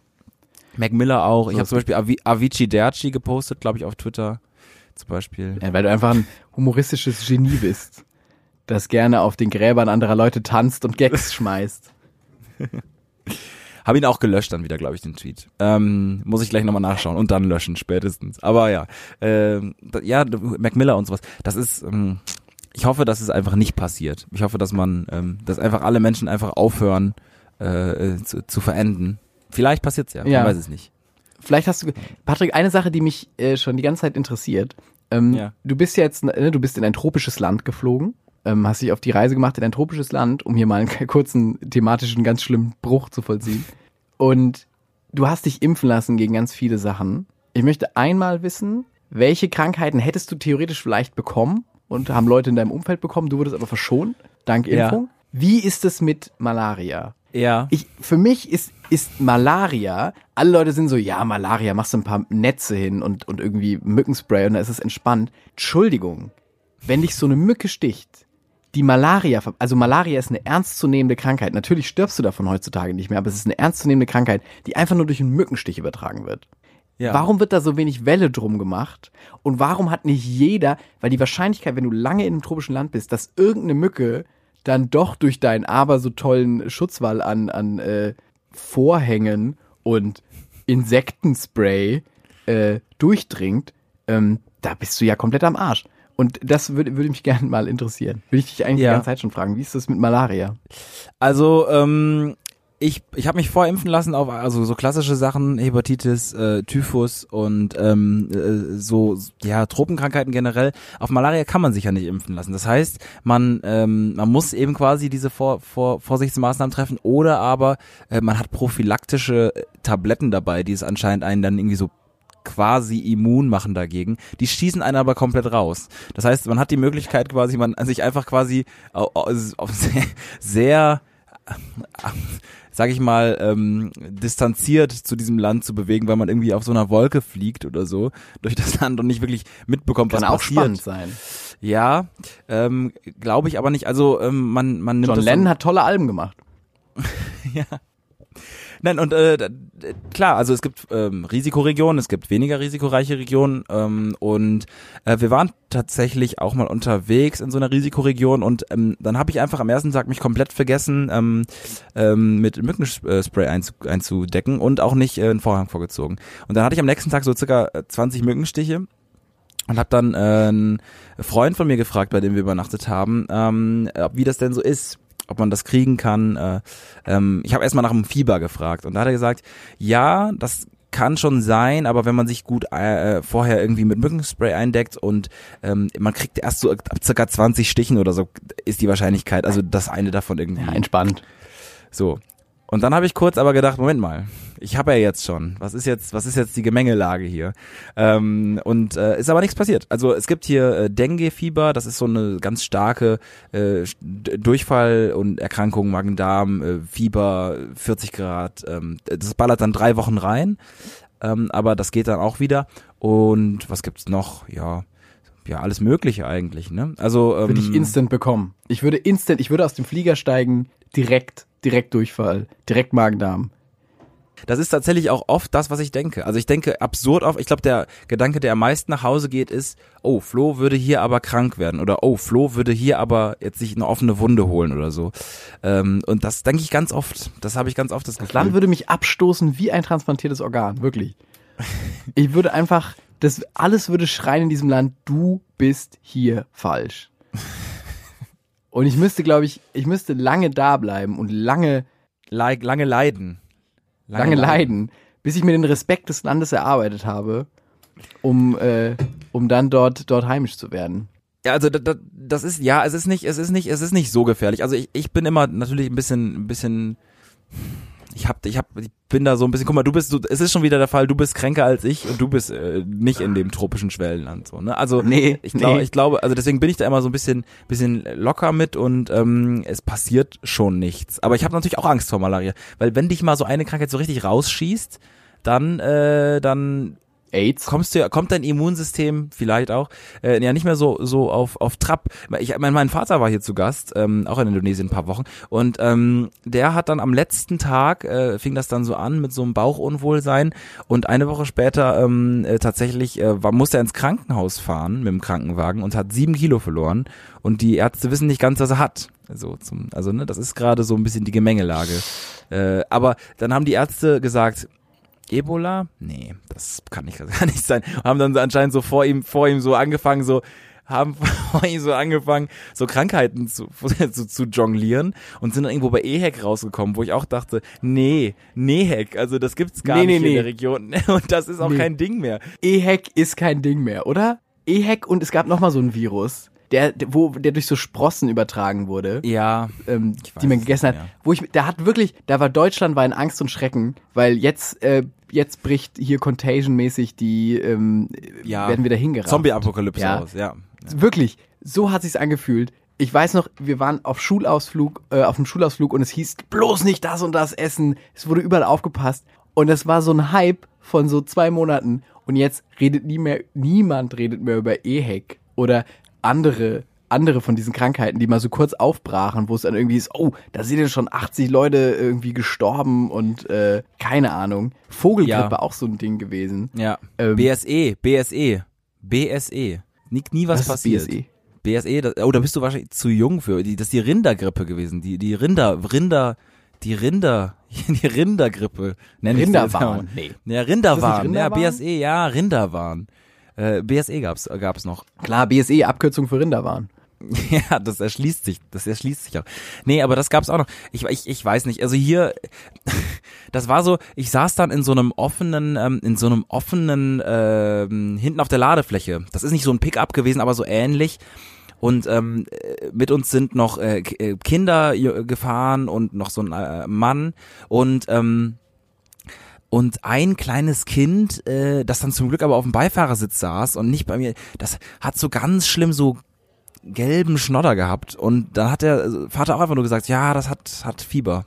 Mac Miller auch. Ich habe zum Beispiel Avi Avicii Derci gepostet, glaube ich, auf Twitter. Zum Beispiel. Ja, weil du einfach ein humoristisches Genie bist das gerne auf den Gräbern anderer Leute tanzt und Gags schmeißt. Habe ihn auch gelöscht dann wieder, glaube ich, den Tweet. Ähm, muss ich gleich nochmal nachschauen und dann löschen, spätestens. Aber ja, äh, ja, Mac Miller und sowas. Das ist, ähm, ich hoffe, dass es einfach nicht passiert. Ich hoffe, dass man, ähm, dass einfach alle Menschen einfach aufhören äh, zu, zu verenden. Vielleicht passiert's ja, ja, man weiß es nicht. Vielleicht hast du, Patrick, eine Sache, die mich äh, schon die ganze Zeit interessiert. Ähm, ja. Du bist jetzt, ne, du bist in ein tropisches Land geflogen ähm, hast dich auf die Reise gemacht in ein tropisches Land, um hier mal einen kurzen thematischen, ganz schlimmen Bruch zu vollziehen. Und du hast dich impfen lassen gegen ganz viele Sachen. Ich möchte einmal wissen, welche Krankheiten hättest du theoretisch vielleicht bekommen und haben Leute in deinem Umfeld bekommen, du wurdest aber verschont, dank Impfung. Ja. Wie ist es mit Malaria? Ja. Ich, für mich ist, ist Malaria, alle Leute sind so, ja, Malaria, machst du ein paar Netze hin und, und irgendwie Mückenspray und dann ist es entspannt. Entschuldigung, wenn dich so eine Mücke sticht, die Malaria, also Malaria ist eine ernstzunehmende Krankheit. Natürlich stirbst du davon heutzutage nicht mehr, aber es ist eine ernstzunehmende Krankheit, die einfach nur durch einen Mückenstich übertragen wird. Ja. Warum wird da so wenig Welle drum gemacht? Und warum hat nicht jeder, weil die Wahrscheinlichkeit, wenn du lange in einem tropischen Land bist, dass irgendeine Mücke dann doch durch deinen aber so tollen Schutzwall an, an äh, Vorhängen und Insektenspray äh, durchdringt, ähm, da bist du ja komplett am Arsch. Und das würde, würde mich gerne mal interessieren. Würde ich dich eigentlich ja. die ganze Zeit schon fragen. Wie ist das mit Malaria? Also, ähm, ich, ich habe mich vorimpfen lassen auf also so klassische Sachen, Hepatitis, äh, Typhus und ähm, äh, so ja Tropenkrankheiten generell. Auf Malaria kann man sich ja nicht impfen lassen. Das heißt, man ähm, man muss eben quasi diese Vor, Vor, Vorsichtsmaßnahmen treffen oder aber äh, man hat prophylaktische Tabletten dabei, die es anscheinend einen dann irgendwie so quasi immun machen dagegen. Die schießen einen aber komplett raus. Das heißt, man hat die Möglichkeit quasi, man sich einfach quasi auf sehr, sehr sag ich mal, ähm, distanziert zu diesem Land zu bewegen, weil man irgendwie auf so einer Wolke fliegt oder so durch das Land und nicht wirklich mitbekommt, Kann was auch passiert. spannend sein. Ja, ähm, glaube ich aber nicht. Also ähm, man man nimmt John Lennon so hat tolle Alben gemacht. ja. Nein, und äh, klar, also es gibt ähm, Risikoregionen, es gibt weniger risikoreiche Regionen ähm, und äh, wir waren tatsächlich auch mal unterwegs in so einer Risikoregion und ähm, dann habe ich einfach am ersten Tag mich komplett vergessen, ähm, ähm, mit Mückenspray einzu einzudecken und auch nicht äh, einen Vorhang vorgezogen. Und dann hatte ich am nächsten Tag so circa 20 Mückenstiche und habe dann äh, einen Freund von mir gefragt, bei dem wir übernachtet haben, ähm, wie das denn so ist ob man das kriegen kann. Äh, ähm, ich habe erstmal nach dem Fieber gefragt und da hat er gesagt, ja, das kann schon sein, aber wenn man sich gut äh, vorher irgendwie mit Mückenspray eindeckt und ähm, man kriegt erst so ab circa 20 Stichen oder so, ist die Wahrscheinlichkeit, also das eine davon irgendwie. Ja, entspannt. So. Und dann habe ich kurz aber gedacht, Moment mal, ich habe ja jetzt schon. Was ist jetzt, was ist jetzt die Gemengelage hier? Ähm, und äh, ist aber nichts passiert. Also es gibt hier äh, Dengue-Fieber, das ist so eine ganz starke äh, Durchfall und Erkrankung, Magen-Darm, äh, Fieber, 40 Grad. Ähm, das ballert dann drei Wochen rein, ähm, aber das geht dann auch wieder. Und was gibt's noch? Ja, ja, alles Mögliche eigentlich, ne? Also ähm, würde ich instant bekommen. Ich würde instant, ich würde aus dem Flieger steigen, direkt, direkt Durchfall, direkt Magen-Darm. Das ist tatsächlich auch oft das, was ich denke. Also ich denke absurd oft. Ich glaube, der Gedanke, der am meisten nach Hause geht, ist, oh, Flo würde hier aber krank werden oder oh, Flo würde hier aber jetzt sich eine offene Wunde holen oder so. Ähm, und das denke ich ganz oft. Das habe ich ganz oft das Gefühl. Das Land würde mich abstoßen wie ein transplantiertes Organ, wirklich. Ich würde einfach, das alles würde schreien in diesem Land, du bist hier falsch. Und ich müsste, glaube ich, ich müsste lange da bleiben und lange, lange leiden lange, lange leiden. leiden, bis ich mir den Respekt des Landes erarbeitet habe, um, äh, um dann dort, dort heimisch zu werden. Ja, also das, das ist ja, es ist nicht, es ist nicht, es ist nicht so gefährlich. Also ich, ich bin immer natürlich ein bisschen, ein bisschen ich hab, ich hab, ich bin da so ein bisschen, guck mal, du bist, du, es ist schon wieder der Fall, du bist kränker als ich und du bist äh, nicht in dem tropischen Schwellenland, so, ne? Also, nee, ich glaube, nee. ich glaube, also deswegen bin ich da immer so ein bisschen, bisschen locker mit und ähm, es passiert schon nichts. Aber ich habe natürlich auch Angst vor Malaria, weil wenn dich mal so eine Krankheit so richtig rausschießt, dann, äh, dann AIDS. Kommst du, kommt dein Immunsystem vielleicht auch äh, ja nicht mehr so so auf auf Trab. Ich, mein, mein Vater war hier zu Gast, ähm, auch in Indonesien ein paar Wochen und ähm, der hat dann am letzten Tag äh, fing das dann so an mit so einem Bauchunwohlsein und eine Woche später ähm, äh, tatsächlich äh, war, musste er ins Krankenhaus fahren mit dem Krankenwagen und hat sieben Kilo verloren und die Ärzte wissen nicht ganz, was er hat. Also, zum, also ne, das ist gerade so ein bisschen die Gemengelage. Äh, aber dann haben die Ärzte gesagt, Ebola? Nee, das kann nicht, gar nicht sein. Haben dann anscheinend so vor ihm, vor ihm so angefangen, so, haben vor ihm so angefangen, so Krankheiten zu, zu, zu jonglieren und sind dann irgendwo bei EHEC rausgekommen, wo ich auch dachte, nee, NEHEC, also das gibt's gar nee, nicht nee, in nee. der Region und das ist auch kein Ding mehr. EHEC ist kein Ding mehr, oder? EHEC und es gab noch mal so ein Virus der, wo der durch so Sprossen übertragen wurde. Ja. Ähm, die man gegessen hat. Ja. Wo ich, da hat wirklich, da war Deutschland war in Angst und Schrecken, weil jetzt, äh, jetzt bricht hier Contagion-mäßig die, ähm, ja. werden wir da hingerannt. Zombie-Apokalypse ja. aus, ja. ja. Wirklich, so hat sich's angefühlt. Ich weiß noch, wir waren auf Schulausflug, äh, auf dem Schulausflug und es hieß bloß nicht das und das essen. Es wurde überall aufgepasst und es war so ein Hype von so zwei Monaten und jetzt redet nie mehr, niemand redet mehr über EHEC oder andere andere von diesen Krankheiten, die mal so kurz aufbrachen, wo es dann irgendwie ist, oh, da sind ja schon 80 Leute irgendwie gestorben und äh, keine Ahnung. Vogelgrippe ja. auch so ein Ding gewesen. Ja. Ähm, BSE, BSE, BSE. Nie, nie was, was passiert. BSE? BSE, das, oh, da bist du wahrscheinlich zu jung für. Die, das ist die Rindergrippe gewesen. Die, die Rinder, Rinder, die Rinder, die Rindergrippe. Nenn Rinderwahn. Nee. Ja, Rinderwahn. Ja, BSE, ja, Rinderwahn. Äh, BSE gab's gab's noch. Klar, BSE, Abkürzung für Rinderwahn. Ja, das erschließt sich, das erschließt sich auch. Nee, aber das gab's auch noch. Ich, ich, ich weiß nicht, also hier, das war so, ich saß dann in so einem offenen, ähm, in so einem offenen, äh, hinten auf der Ladefläche. Das ist nicht so ein Pickup gewesen, aber so ähnlich. Und ähm, mit uns sind noch äh, äh Kinder gefahren und noch so ein äh, Mann. Und ähm, und ein kleines Kind, äh, das dann zum Glück aber auf dem Beifahrersitz saß und nicht bei mir, das hat so ganz schlimm so gelben Schnodder gehabt und da hat der äh, Vater auch einfach nur gesagt, ja, das hat hat Fieber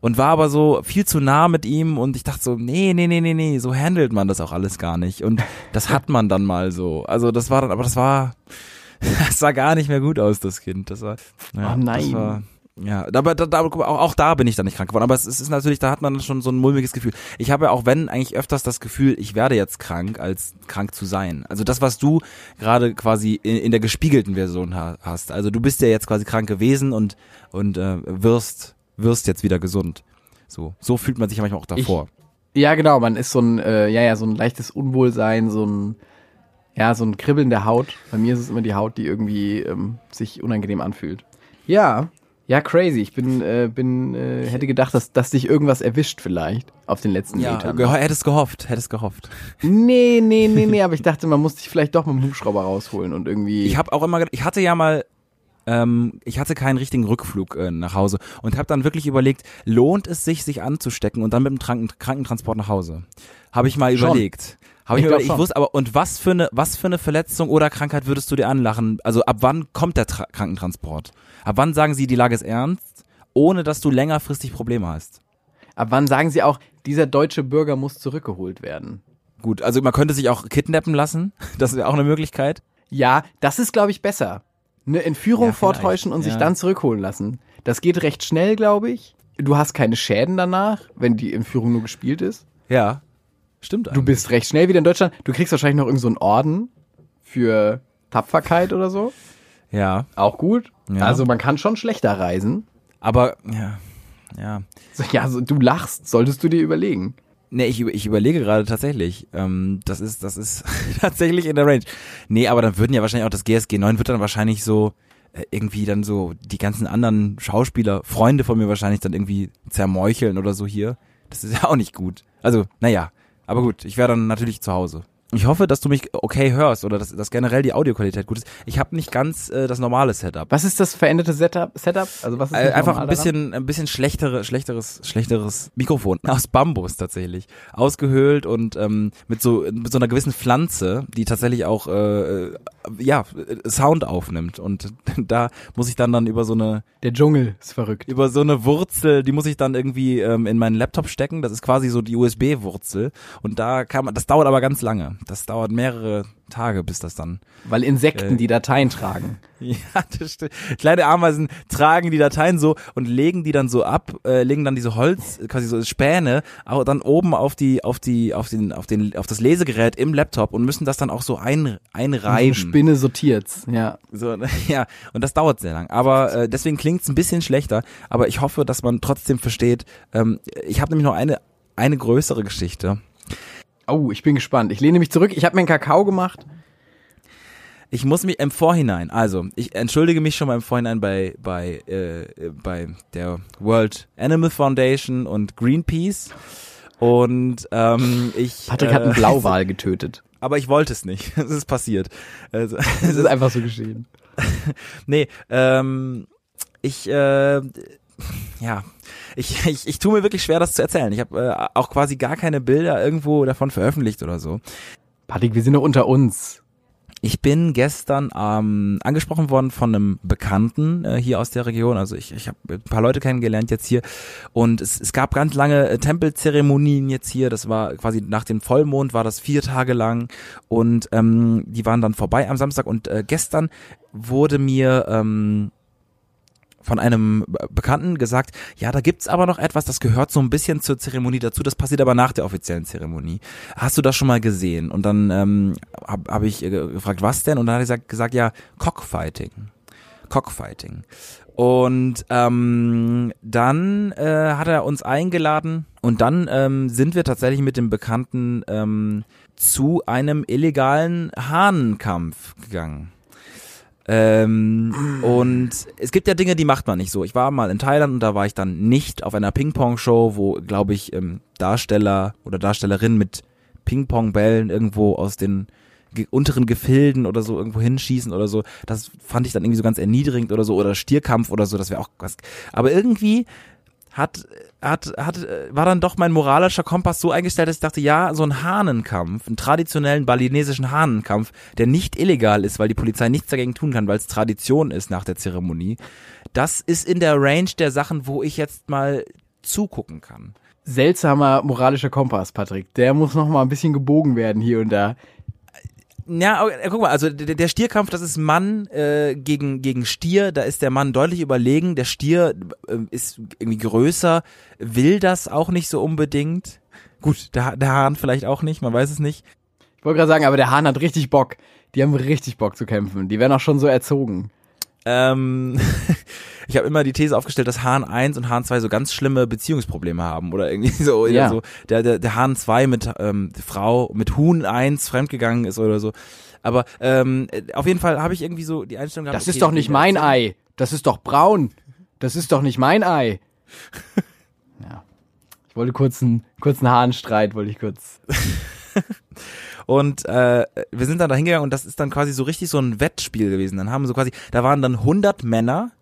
und war aber so viel zu nah mit ihm und ich dachte so, nee, nee, nee, nee, nee, so handelt man das auch alles gar nicht und das hat man dann mal so. Also das war dann, aber das war, das sah gar nicht mehr gut aus, das Kind. Das war, ja, oh nein. Das war, ja, aber da, da, auch, da bin ich dann nicht krank geworden. Aber es, es ist natürlich, da hat man schon so ein mulmiges Gefühl. Ich habe ja auch, wenn, eigentlich öfters das Gefühl, ich werde jetzt krank, als krank zu sein. Also das, was du gerade quasi in, in der gespiegelten Version hast. Also du bist ja jetzt quasi krank gewesen und, und äh, wirst, wirst jetzt wieder gesund. So, so fühlt man sich ja manchmal auch davor. Ich, ja, genau, man ist so ein, äh, ja, ja, so ein leichtes Unwohlsein, so ein Ja, so ein Kribbeln der Haut. Bei mir ist es immer die Haut, die irgendwie ähm, sich unangenehm anfühlt. Ja, ja, crazy. Ich bin, äh, bin, äh, hätte gedacht, dass, dass dich irgendwas erwischt vielleicht auf den letzten Ja, Metern. geho hättest gehofft, hättest gehofft. Nee, nee, nee, nee, aber ich dachte, man muss dich vielleicht doch mit dem Hubschrauber rausholen und irgendwie. Ich habe auch immer, ich hatte ja mal, ähm, ich hatte keinen richtigen Rückflug äh, nach Hause und habe dann wirklich überlegt, lohnt es sich, sich anzustecken und dann mit dem Kranken Krankentransport nach Hause? Habe ich mal Schon. überlegt. Habe ich, Ich überlegt, ich wusste aber, und was für eine, was für eine Verletzung oder Krankheit würdest du dir anlachen? Also ab wann kommt der Tra Krankentransport? Ab wann sagen sie, die Lage ist ernst, ohne dass du längerfristig Probleme hast? Ab wann sagen sie auch, dieser deutsche Bürger muss zurückgeholt werden? Gut, also man könnte sich auch kidnappen lassen. Das wäre auch eine Möglichkeit. Ja, das ist, glaube ich, besser. Eine Entführung Ja, vortäuschen und sich ja. dann zurückholen lassen. Das geht recht schnell, glaube ich. Du hast keine Schäden danach, wenn die Entführung nur gespielt ist. Ja, stimmt. Du eigentlich. bist recht schnell wieder in Deutschland. Du kriegst wahrscheinlich noch irgendeinen so einen Orden für Tapferkeit oder so. Ja, Auch gut. Ja. Also man kann schon schlechter reisen. aber ja, ja. Ja, so, du lachst, solltest du dir überlegen. Nee, ich, ich überlege gerade tatsächlich. Ähm, das ist, das ist tatsächlich in der Range. Nee, aber dann würden ja wahrscheinlich auch das GSG 9 wird dann wahrscheinlich so äh, irgendwie dann so die ganzen anderen Schauspieler, Freunde von mir wahrscheinlich dann irgendwie zermeucheln oder so hier. Das ist ja auch nicht gut. Also, naja. Aber gut, ich wäre dann natürlich zu Hause. Ich hoffe, dass du mich okay hörst oder dass, dass generell die Audioqualität gut ist. Ich habe nicht ganz äh, das normale Setup. Was ist das veränderte Setup? Setup? Also was ist Äh, einfach ein bisschen, ein bisschen schlechtere, schlechteres, schlechteres Mikrofon aus Bambus tatsächlich, ausgehöhlt und ähm, mit so mit so einer gewissen Pflanze, die tatsächlich auch äh, äh, ja Sound aufnimmt und da muss ich dann dann über so eine daran? Der Dschungel ist verrückt. über so eine Wurzel, die muss ich dann irgendwie ähm, in meinen Laptop stecken. Das ist quasi so die USB-Wurzel und da kann man, das dauert aber ganz lange. Das dauert mehrere Tage, bis das dann Weil Insekten Äh. die Dateien tragen. ja, das stimmt. Kleine Ameisen tragen die Dateien so und legen die dann so ab, äh, legen dann diese Holz, quasi so Späne, auch dann oben auf die, auf die, auf den, auf den, auf das Lesegerät im Laptop und müssen das dann auch so ein, einreiben. Spinne sortiert's. Ja. So, ja, und das dauert sehr lang. Aber äh, deswegen klingt's ein bisschen schlechter. Aber ich hoffe, dass man trotzdem versteht. Ähm, ich habe nämlich noch eine, eine größere Geschichte. Oh, ich bin gespannt. Ich lehne mich zurück. Ich habe mir einen Kakao gemacht. Ich muss mich im Vorhinein, also ich entschuldige mich schon mal im Vorhinein bei bei äh, bei der World Animal Foundation und Greenpeace und ähm, ich Patrick äh, hat einen Blauwal getötet. aber ich wollte es nicht. Es ist passiert. Also, Es ist einfach so geschehen. nee, ähm, ich äh, ja, ich, ich, ich tue mir wirklich schwer, das zu erzählen. Ich habe äh, auch quasi gar keine Bilder irgendwo davon veröffentlicht oder so. Patrick, wir sind doch unter uns. Ich bin gestern ähm, angesprochen worden von einem Bekannten äh, hier aus der Region. Also ich, ich habe ein paar Leute kennengelernt jetzt hier und es, es gab ganz lange äh, Tempelzeremonien jetzt hier. Das war quasi nach dem Vollmond war das vier Tage lang und ähm, die waren dann vorbei am Samstag und äh, gestern wurde mir ähm, von einem Bekannten gesagt, ja, da gibt's aber noch etwas, das gehört so ein bisschen zur Zeremonie dazu, das passiert aber nach der offiziellen Zeremonie. Hast du das schon mal gesehen? Und dann ähm, habe hab ich äh, gefragt, was denn? Und dann hat er gesagt, ja, Cockfighting. Cockfighting. Und ähm, dann äh, hat er uns eingeladen und dann ähm, sind wir tatsächlich mit dem Bekannten ähm, zu einem illegalen Hahnenkampf gegangen. Ähm, und es gibt ja Dinge, die macht man nicht so. Ich war mal in Thailand und da war ich dann nicht auf einer Ping-Pong-Show, wo, glaube ich, ähm, Darsteller oder Darstellerinnen mit Ping-Pong-Bällen irgendwo aus den ge unteren Gefilden oder so irgendwo hinschießen oder so. Das fand ich dann irgendwie so ganz erniedrigend oder so. Oder Stierkampf oder so, das wäre auch was. Aber irgendwie hat, hat, hat, war dann doch mein moralischer Kompass so eingestellt, dass ich dachte, ja, so ein Hahnenkampf, einen traditionellen balinesischen Hahnenkampf, der nicht illegal ist, weil die Polizei nichts dagegen tun kann, weil es Tradition ist nach der Zeremonie, das ist in der Range der Sachen, wo ich jetzt mal zugucken kann. Seltsamer moralischer Kompass, Patrick. Der muss noch mal ein bisschen gebogen werden hier und da. Ja, äh, guck mal, also der, der Stierkampf, das ist Mann äh, gegen gegen Stier, da ist der Mann deutlich überlegen, der Stier äh, ist irgendwie größer, will das auch nicht so unbedingt. Gut, der, der Hahn vielleicht auch nicht, man weiß es nicht. Ich wollte gerade sagen, aber der Hahn hat richtig Bock. Die haben richtig Bock zu kämpfen. Die werden auch schon so erzogen. Ähm, ich habe immer die These aufgestellt, dass Hahn 1 und Hahn 2 so ganz schlimme Beziehungsprobleme haben oder irgendwie so, oder Ja. so der, der, der Hahn 2 mit ähm, Frau, mit Huhn 1 fremdgegangen ist oder so. Aber ähm, äh, auf jeden Fall habe ich irgendwie so die Einstellung gehabt, Das okay, ist doch nicht mein Ei. Das ist doch braun. Das ist doch nicht mein Ei. ja. Ich wollte kurz einen kurzen Hahnstreit, wollte ich kurz. Und äh, wir sind dann da hingegangen und das ist dann quasi so richtig so ein Wettspiel gewesen. Dann haben so quasi, da waren dann 100 Männer,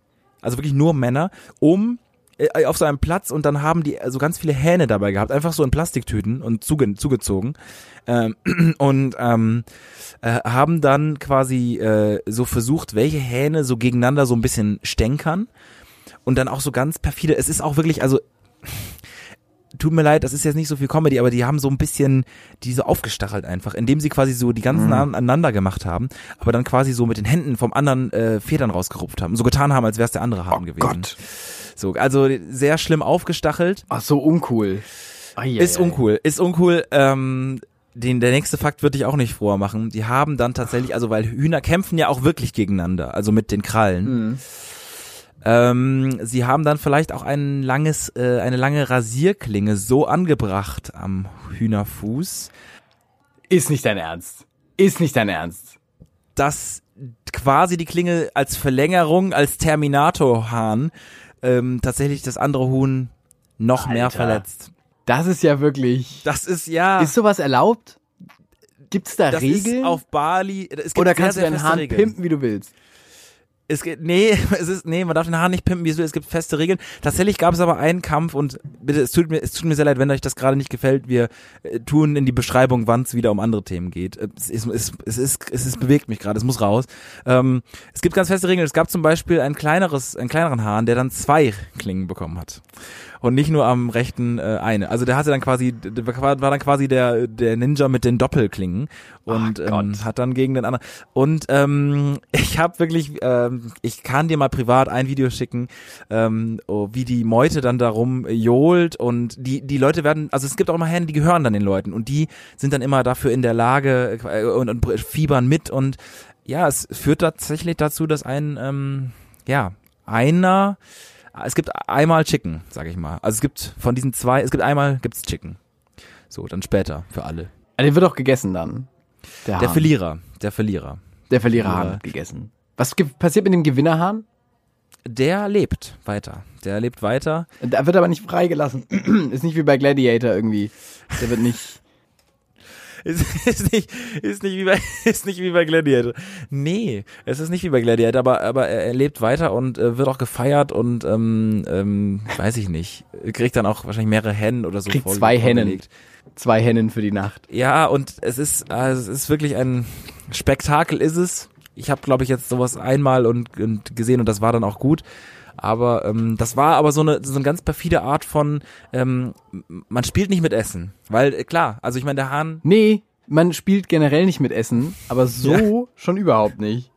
also wirklich nur Männer, um äh, auf so einem Platz und dann haben die so ganz viele Hähne dabei gehabt, einfach so in Plastiktüten und zuge zugezogen ähm, und ähm, äh, haben dann quasi äh, so versucht, welche Hähne so gegeneinander so ein bisschen stänkern und dann auch so ganz perfide. Es ist auch wirklich, also tut mir leid, das ist jetzt nicht so viel Comedy, aber die haben so ein bisschen die so aufgestachelt einfach, indem sie quasi so die ganzen an- aneinander gemacht haben, aber dann quasi so mit den Händen vom anderen äh, Federn rausgerupft haben, so getan haben, als wäre es der andere Hahn gewesen. Gott. So, also sehr schlimm aufgestachelt. Ach so uncool. Ai, Ist uncool, ist uncool. Ähm, den, der nächste Fakt würde ich auch nicht froher machen. Die haben dann tatsächlich, also weil Hühner kämpfen ja auch wirklich gegeneinander, also mit den Krallen. Mhm. Ähm, sie haben dann vielleicht auch ein langes, äh, eine lange Rasierklinge so angebracht am Hühnerfuß, Ist nicht dein Ernst. Ist nicht dein Ernst. dass quasi die Klinge als Verlängerung, als Terminatorhahn ähm, tatsächlich das andere Huhn noch mehr Alter. verletzt. Das ist ja wirklich. Das ist ja. Ist sowas erlaubt? Gibt's da das Regeln? ist auf Bali. Es gibt Oder sehr, kannst du sehr deinen feste Hahn Regeln. pimpen, wie du willst? Es geht, nee, es ist, nee, man darf den Hahn nicht pimpen, wie es gibt feste Regeln. Tatsächlich gab es aber einen Kampf und bitte, es tut mir, es tut mir sehr leid, wenn euch das gerade nicht gefällt. Wir äh, tun in die Beschreibung, wann es wieder um andere Themen geht. Äh, Es ist, es, es ist, es ist bewegt mich gerade, es muss raus. Ähm, es gibt ganz feste Regeln. Es gab zum Beispiel ein kleineres, einen kleineren Hahn, der dann zwei Klingen bekommen hat. Und nicht nur am rechten äh, eine. Also der hatte dann quasi, der war war dann quasi der, der Ninja mit den Doppelklingen und Ach ähm, Gott. hat dann gegen den anderen. Und ähm, ich habe wirklich, ähm, ich kann dir mal privat ein Video schicken, ähm, oh, wie die Meute dann darum johlt und die die Leute werden, also es gibt auch immer Hähne, die gehören dann den Leuten und die sind dann immer dafür in der Lage äh, und, und fiebern mit und ja, es führt tatsächlich dazu, dass ein ähm, ja einer es gibt einmal Chicken, sag ich mal. Also es gibt von diesen zwei, es gibt einmal gibt's Chicken. So, dann später für alle. Ah, Der wird auch gegessen dann. Der, Der Hahn. Verlierer, der Verlierer. Der Verliererhahn Verlierer. wird gegessen. Was ge- passiert mit dem Gewinnerhahn? Der lebt weiter. Der lebt weiter. Da wird aber nicht freigelassen. ist nicht wie bei Gladiator irgendwie. Der wird nicht. Ist, ist nicht, ist nicht wie bei, ist nicht wie bei Gladiator. Nee, es ist nicht wie bei Gladiator, aber, aber er, er lebt weiter und äh, wird auch gefeiert und, ähm, ähm, weiß ich nicht, kriegt dann auch wahrscheinlich mehrere Hennen oder so. Kriegt vor- zwei Hennen. Zwei Hennen für die Nacht. Ja, und es ist, also es ist wirklich ein Spektakel ist es. Ich habe, glaube ich, jetzt sowas einmal und, und gesehen und das war dann auch gut. Aber ähm, das war aber so eine, so eine ganz perfide Art von, ähm, man spielt nicht mit Essen. Weil, äh, klar, also ich meine, der Hahn, Nee, man spielt generell nicht mit Essen, aber so schon überhaupt nicht.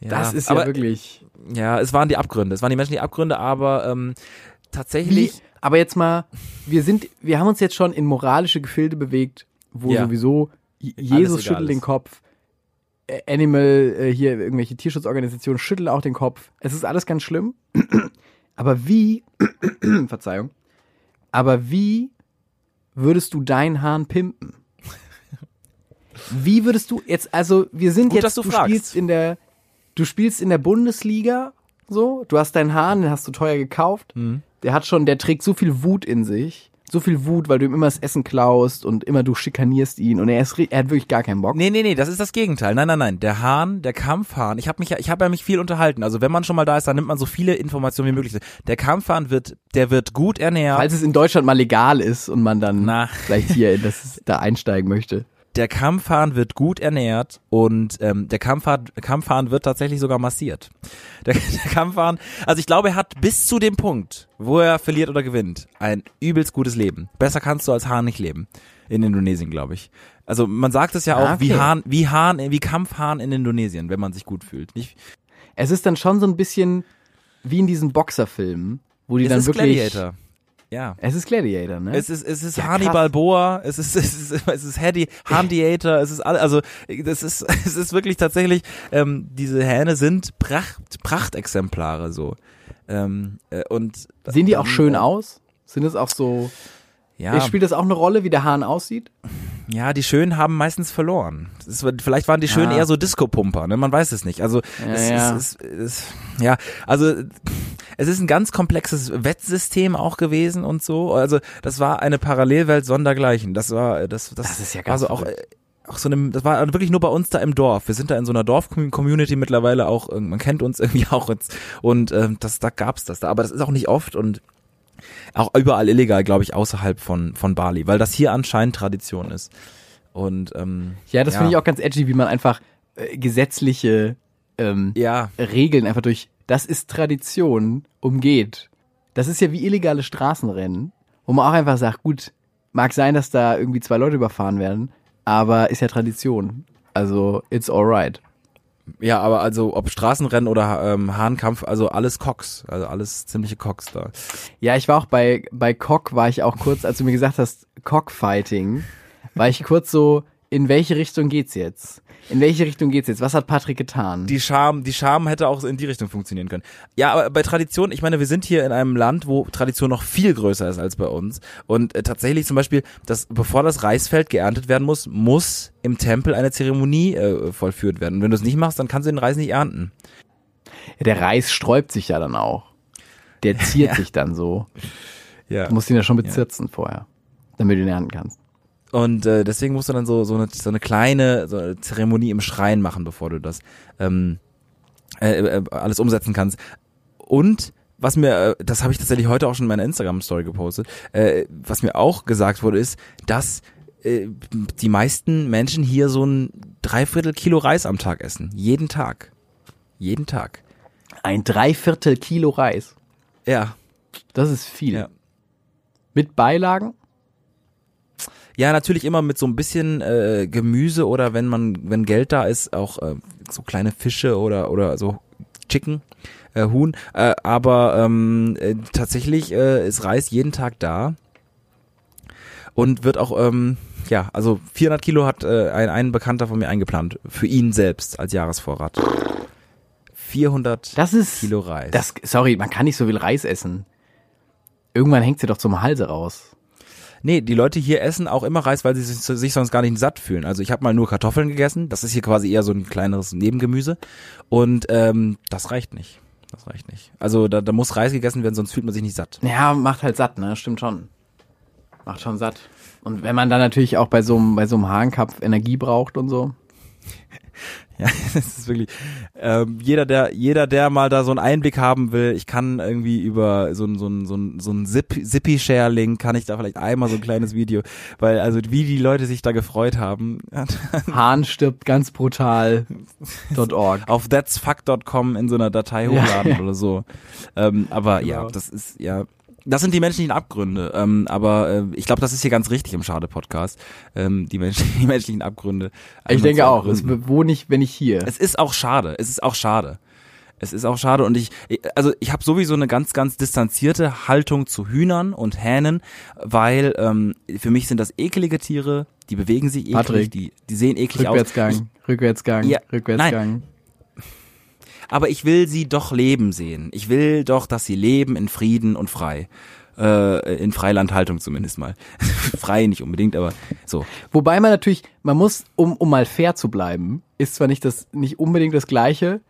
ja, Das ist ja aber, wirklich. Ja, es waren die Abgründe. Es waren die Menschen die Abgründe, aber ähm, Wie, tatsächlich. aber jetzt mal, wir sind, wir haben uns jetzt schon in moralische Gefilde bewegt, wo Ja. sowieso Jesus schüttelt den. Kopf, äh, Animal, äh, hier irgendwelche Tierschutzorganisationen schütteln auch den Kopf. Es ist alles ganz schlimm. aber wie, Verzeihung, aber wie würdest du deinen Hahn pimpen? Wie würdest du jetzt, also wir sind Gut, jetzt, dass du fragst. spielst in der, du spielst in der Bundesliga, so, du hast deinen Hahn, den hast du teuer gekauft, Hm. der hat schon, der trägt so viel Wut in sich, so viel Wut, weil du ihm immer das Essen klaust und immer du schikanierst ihn und er ist, er hat wirklich gar keinen Bock. Nee, nee, nee, das ist das Gegenteil. Nein, nein, nein. Der Hahn, der Kampfhahn, ich habe mich ja, ich habe ja mich viel unterhalten. Also wenn man schon mal da ist, dann nimmt man so viele Informationen wie möglich. Der Kampfhahn wird, der wird gut ernährt. Falls es in Deutschland mal legal ist und man dann Na. vielleicht hier in das, da einsteigen möchte. Der Kampfhahn wird gut ernährt und ähm, der Kampfhahn, Kampfhahn wird tatsächlich sogar massiert. Der, der Kampfhahn, also ich glaube, er hat bis zu dem Punkt, wo er verliert oder gewinnt, ein übelst gutes Leben. Besser kannst du als Hahn nicht leben. In Indonesien, glaube ich. Also man sagt es ja auch, Ah, wie okay. Hahn, wie Hahn, wie Kampfhahn in Indonesien, wenn man sich gut fühlt. Nicht, Es ist dann schon so ein bisschen wie in diesen Boxerfilmen, wo die es dann wirklich Gladiator. Ja. Es ist Gladiator, ne? Es ist, es ist Ja, Hannibal krass. Boa, es ist, es ist, es ist Hadi, Handiator, es ist all, also, das ist, es ist wirklich tatsächlich, ähm, diese Hähne sind Pracht, Prachtexemplare, so. Ähm, äh, und. Sehen die auch schön äh, aus? Sind es auch so. Ja, Spielt das auch eine Rolle, wie der Hahn aussieht? ja, die Schönen haben meistens verloren. Ist, vielleicht waren die Schönen Ah. eher so Disco-Pumper, ne? Man weiß es nicht. Also, Ja, es, ja. Es, es, es, ja, also, es ist ein ganz komplexes Wettsystem auch gewesen und so. Also, das war eine Parallelwelt sondergleichen. Das war, das, das, Das ist ja war ganz so auch, äh, auch so eine, das war wirklich nur bei uns da im Dorf. Wir sind da in so einer Dorf-Community mittlerweile auch, äh, man kennt uns irgendwie auch jetzt und ähm, das, da gab's das da, aber das ist auch nicht oft und auch überall illegal, glaube ich, außerhalb von von Bali, weil das hier anscheinend Tradition ist. Und ähm, Ja, das finde ich auch ganz edgy, wie man einfach äh, gesetzliche ähm, ja, Regeln einfach durch das ist Tradition umgeht. Das ist ja wie illegale Straßenrennen, wo man auch einfach sagt, gut, mag sein, dass da irgendwie zwei Leute überfahren werden, aber ist ja Tradition. Also it's alright. ja, aber also ob Straßenrennen oder ähm, Hahnkampf, also alles Cox, also alles ziemliche Cox da. Ja, ich war auch bei bei Cock war ich auch kurz, als du mir gesagt hast Cockfighting, war ich kurz so in welche Richtung geht's jetzt? In welche Richtung geht's jetzt? Was hat Patrick getan? Die Scham, die Scham hätte auch in die Richtung funktionieren können. Ja, aber bei Tradition, ich meine, wir sind hier in einem Land, wo Tradition noch viel größer ist als bei uns. Und äh, tatsächlich zum Beispiel, dass bevor das Reisfeld geerntet werden muss, muss im Tempel eine Zeremonie äh, vollführt werden. Und wenn du es nicht machst, dann kannst du den Reis nicht ernten. Ja, der Reis sträubt sich ja dann auch. Der ziert Ja. sich dann so. Ja. Du musst ihn ja schon bezirzen vorher, damit du ihn ernten kannst. Und äh, deswegen musst du dann so so eine, so eine kleine so eine Zeremonie im Schrein machen, bevor du das ähm, äh, äh, alles umsetzen kannst. Und was mir, äh, das habe ich tatsächlich heute auch schon in meiner Instagram-Story gepostet, äh, was mir auch gesagt wurde, ist, dass äh, die meisten Menschen hier so ein Dreiviertel Kilo Reis am Tag essen. Jeden Tag. Jeden Tag. Ein Dreiviertel Kilo Reis. Ja. Das ist viel. Ja. Mit Beilagen? Ja, natürlich immer mit so ein bisschen äh, Gemüse oder wenn man, wenn Geld da ist, auch äh, so kleine Fische oder oder so Chicken, äh, Huhn. Äh, aber ähm, äh, tatsächlich äh, ist Reis jeden Tag da und wird auch ähm, ja, also 400 Kilo hat äh, ein, ein Bekannter von mir eingeplant für ihn selbst als Jahresvorrat. 400 Das ist. Kilo Reis. Das, sorry, man kann nicht so viel Reis essen. Irgendwann hängt sie doch zum Halse raus. Nee, die Leute hier essen auch immer Reis, weil sie sich, sich sonst gar nicht satt fühlen. Also ich habe mal nur Kartoffeln gegessen. Das ist hier quasi eher so ein kleineres Nebengemüse. Und ähm, das reicht nicht. Das reicht nicht. Also da, da muss Reis gegessen werden, sonst fühlt man sich nicht satt. Ja, macht halt satt, ne? Stimmt schon. Macht schon satt. Und wenn man dann natürlich auch bei so einem, bei so einem Hahnkampf Energie braucht und so. Ja, das ist wirklich. Ähm, jeder, der, jeder, der mal da so einen Einblick haben will, ich kann irgendwie über so ein so ein so ein so ein Zip, Zippy-Share-Link kann ich da vielleicht einmal so ein kleines Video, weil also wie die Leute sich da gefreut haben. Hahn stirbt ganz brutal. .org. auf that'sfuck.com in so einer Datei hochladen Ja. oder so. Ähm, aber ja, Genau. das ist ja. Das sind die menschlichen Abgründe. Ähm, aber äh, ich glaube, das ist hier ganz richtig im Schade-Podcast. Ähm, die, Mensch die menschlichen Abgründe. Ich denke auch. Es, wo nicht, wenn ich hier. Es ist auch schade. Es ist auch schade. Es ist auch schade und ich, also ich habe sowieso eine ganz, ganz distanzierte Haltung zu Hühnern und Hähnen, weil ähm, für mich sind das ekelige Tiere, die bewegen sich eklig, Patrick. die, die sehen eklig aus. Ich, Rückwärtsgang, Rückwärtsgang, Ja, Rückwärtsgang. Aber ich will sie doch leben sehen. Ich will doch, dass sie leben in Frieden und frei. Äh, in Freilandhaltung zumindest mal. frei nicht unbedingt, aber so. Wobei man natürlich, man muss, um, um mal fair zu bleiben, ist zwar nicht das, nicht unbedingt das Gleiche,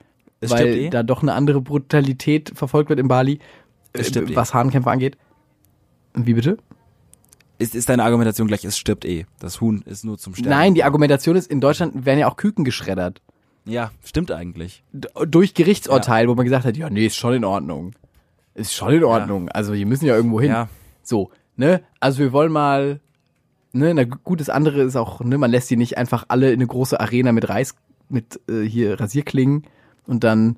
Es weil eh. da doch eine andere Brutalität verfolgt wird in Bali, äh, eh. was Hahnkämpfe angeht. Wie bitte? Ist, ist deine Argumentation gleich, es stirbt eh. Das Huhn ist nur zum Sterben. Nein, die Argumentation ist, in Deutschland werden ja auch Küken geschreddert. Ja, stimmt eigentlich. D durch Gerichtsurteil, wo man gesagt hat, ja, nee, ist schon in Ordnung. Ist schon in Ordnung. Also, die müssen ja irgendwo hin. Ja. So, ne? Also, wir wollen mal, ne, na gut, das andere ist auch, ne, man lässt die nicht einfach alle in eine große Arena mit Reis, mit äh, hier Rasierklingen und dann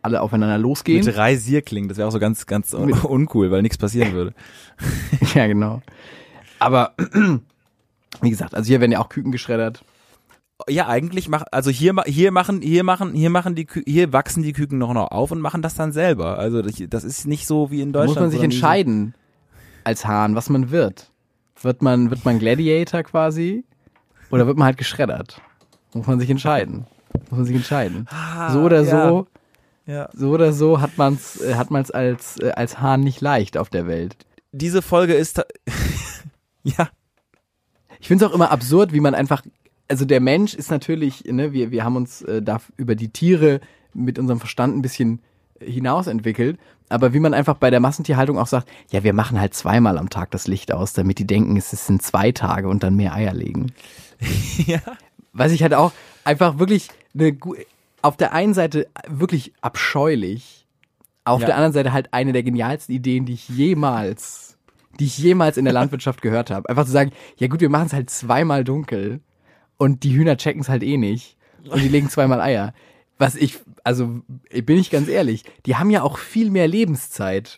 alle aufeinander losgehen. Mit Reisierklingen, das wäre auch so ganz, ganz un Mit- uncool, weil nichts passieren würde. ja, genau. Aber, wie gesagt, also hier werden ja auch Küken geschreddert. Ja, eigentlich mach, also hier, hier machen, hier machen, hier machen die, Kü hier wachsen die Küken noch noch auf und machen das dann selber. Also das, ist nicht so wie in Da Deutschland. muss man sich entscheiden. als Hahn, was man wird. Wird man, wird man Gladiator quasi oder wird man halt geschreddert? Muss man sich entscheiden. Muss man sich entscheiden. so oder ja. so, Ja. so oder so hat man's, äh, hat man's als, äh, als Hahn nicht leicht auf der Welt. Diese Folge ist, ja, Ich finde es auch immer absurd, wie man einfach, also der Mensch ist natürlich, ne, wir, wir haben uns äh, da über die Tiere mit unserem Verstand ein bisschen hinaus entwickelt, aber wie man einfach bei der Massentierhaltung auch sagt, ja, wir machen halt zweimal am Tag das Licht aus, damit die denken, es sind zwei Tage und dann mehr Eier legen. ja. Was ich halt auch einfach wirklich eine, auf der einen Seite wirklich abscheulich, auf Ja. der anderen Seite halt eine der genialsten Ideen, die ich jemals, die ich jemals in der Landwirtschaft gehört habe. Einfach zu sagen, ja gut, wir machen es halt zweimal dunkel und die Hühner checken es halt eh nicht und die legen zweimal Eier. Was ich, also bin ich ganz ehrlich, die haben ja auch viel mehr Lebenszeit.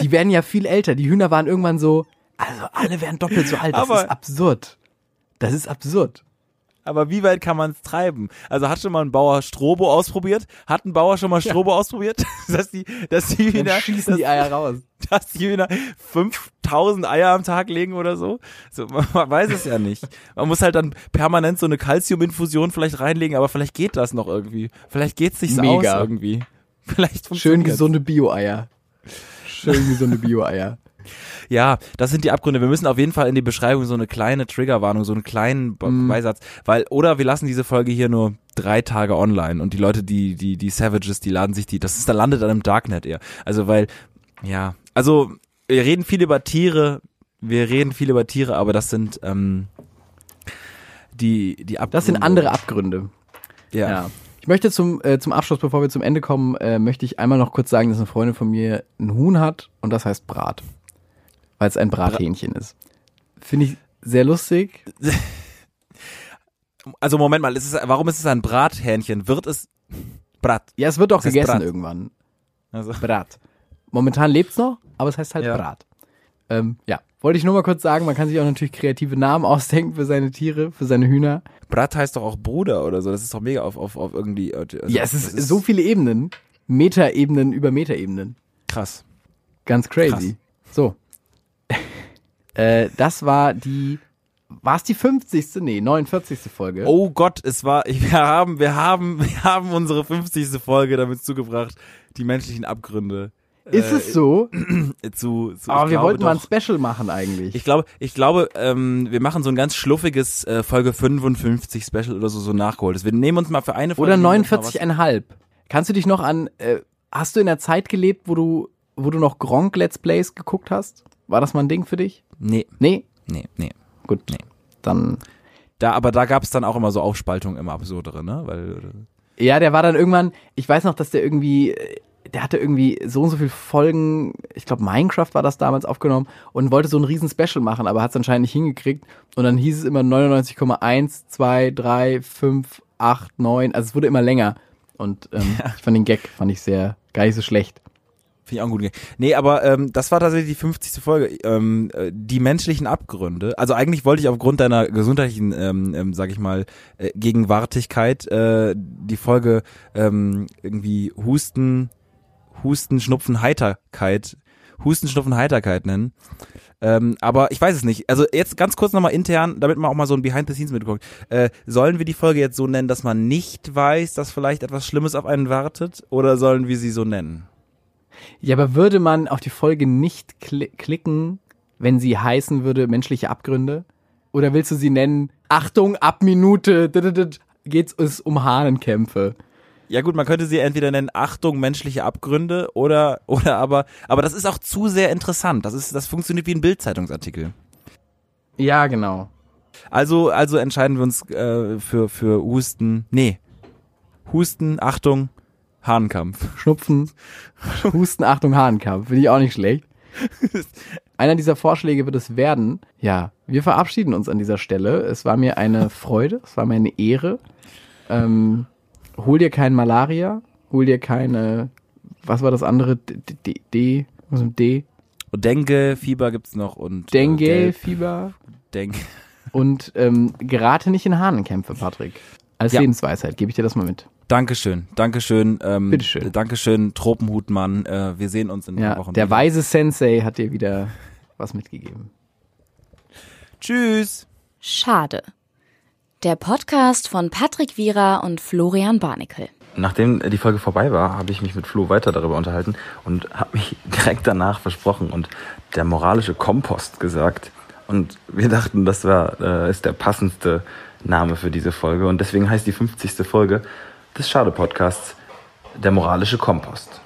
Die werden ja viel älter. Die Hühner waren irgendwann so, also alle werden doppelt so alt. Das Aber- ist absurd. Das ist absurd. Aber wie weit kann man es treiben? Also hat schon mal ein Bauer Strobo ausprobiert? Hat ein Bauer schon mal Strobo ausprobiert? dass die, dass die Dann Hühner, schießen dass, die Eier raus. dass die Hühner 5000 Eier am Tag legen oder so? so man, man weiß es ja nicht. Man muss halt dann permanent so eine Calciuminfusion vielleicht reinlegen, aber vielleicht geht das noch irgendwie. Vielleicht geht's sich so aus irgendwie. Vielleicht Schön gesunde Bio-Eier. Schön gesunde Bio-Eier. Ja, das sind die Abgründe. Wir müssen auf jeden Fall in die Beschreibung so eine kleine Triggerwarnung, so einen kleinen Mhm. Beisatz, weil oder wir lassen diese Folge hier nur drei Tage online und die Leute, die die die Savages, die laden sich die, das ist, da landet dann im Darknet eher. Also weil, ja, also wir reden viel über Tiere, wir reden viel über Tiere, aber das sind ähm, die die Abgründe. Das sind andere Abgründe. Ja. Ja. Ich möchte zum, äh, zum Abschluss, bevor wir zum Ende kommen, äh, möchte ich einmal noch kurz sagen, dass eine Freundin von mir ein Huhn hat und das heißt Brat. Weil es ein Brathähnchen ist. Finde ich sehr lustig. Also Moment mal, ist es, warum ist es ein Brathähnchen? Wird es Brat? Ja, es wird auch heißt gegessen Brat. irgendwann. Also Brat. Momentan lebt's noch, aber es heißt halt Ja. Brat. Ähm, ja, wollte ich nur mal kurz sagen, man kann sich auch natürlich kreative Namen ausdenken für seine Tiere, für seine Hühner. Brat heißt doch auch Bruder oder so. Das ist doch mega auf auf auf irgendwie. Also, ja, es ist, das so viele Ebenen. Metaebenen über Metaebenen. krass. Ganz crazy. So. Äh, das war die. War es die 50. Nee, 49. Folge. Oh Gott, es war, wir haben, wir haben, wir haben unsere 50. Folge damit zugebracht, die menschlichen Abgründe. Ist äh, es so? Zu, zu, Aber wir glaube wollten mal ein doch. Special machen eigentlich. Ich glaube, ich glaube, ähm, wir machen so ein ganz schluffiges äh, Folge 55 Special oder so, so nachgeholtes. Wir nehmen uns mal für eine Folge. Oder nehmen wir uns mal 49,5. Kannst du dich noch an. Äh, hast du in der Zeit gelebt, wo du, wo du noch Gronk Let's Plays geguckt hast? War das mal ein Ding für dich? Nee, Nee? nee, nee. Gut. Nee. Dann. Da, aber da gab es dann auch immer so Aufspaltungen im Absurdere, ne? Weil, Ja, der war dann irgendwann, ich weiß noch, dass der irgendwie, äh, der hatte irgendwie so und so viele Folgen, ich glaube Minecraft war das damals aufgenommen und wollte so ein riesen Special machen, aber hat es anscheinend nicht hingekriegt und dann hieß es immer 99,1, 2, 3, 5, 8, 9, also es wurde immer länger und ähm, ich fand den Gag, fand ich sehr, gar nicht so schlecht. Finde ich auch gut. Nee, aber ähm, das war tatsächlich die 50. Folge. Ähm, äh, die menschlichen Abgründe. Also eigentlich wollte ich aufgrund deiner gesundheitlichen, ähm, ähm, sag ich mal, äh, Gegenwärtigkeit äh, die Folge ähm, irgendwie Husten, Husten, Schnupfen, Heiterkeit, Husten, Schnupfen, Heiterkeit nennen. Ähm, aber ich weiß es nicht. Also jetzt ganz kurz nochmal intern, damit man auch mal so ein Behind the Scenes mitbekommt. Äh, sollen wir die Folge jetzt so nennen, dass man nicht weiß, dass vielleicht etwas Schlimmes auf einen wartet? Oder sollen wir sie so nennen? Ja, aber würde man auf die Folge nicht kli klicken, wenn sie heißen würde menschliche Abgründe? Oder willst du sie nennen, Achtung, ab Minute, geht's es um Hahnenkämpfe? Ja gut, man könnte sie entweder nennen Achtung menschliche Abgründe oder oder aber aber das ist auch zu sehr interessant. Das ist das funktioniert wie ein Bildzeitungsartikel. Ja, genau. Also also entscheiden wir uns äh, für für Husten. Nee. Husten, Achtung, Hahnkampf. Schnupfen, Husten, Achtung, Hahnenkampf. Finde ich auch nicht schlecht. Einer dieser Vorschläge wird es werden. Ja, wir verabschieden uns an dieser Stelle. Es war mir eine Freude, es war mir eine Ehre. Ähm, hol dir kein Malaria, hol dir keine, was war das andere? D, D, D, was mit D? Und Dengue, Fieber gibt's noch und Dengue, äh, Gelb, Fieber Dengue. und ähm, gerate nicht in Hahnenkämpfe, Patrick. Als Ja. Lebensweisheit gebe ich dir das mal mit. Dankeschön, Dankeschön, ähm, Bitteschön. Dankeschön, Tropenhutmann. Äh, wir sehen uns in Ja, Wochen. der wieder. weise Sensei hat dir wieder was mitgegeben. Tschüss. Schade. Der Podcast von Patrick Wierer und Florian Barnikel. Nachdem die Folge vorbei war, habe ich mich mit Flo weiter darüber unterhalten und habe mich direkt danach versprochen und der moralische Kompost gesagt. Und wir dachten, das war, äh, ist der passendste Name für diese Folge. Und deswegen heißt die 50. Folge des Schade-Podcasts der moralische Kompost.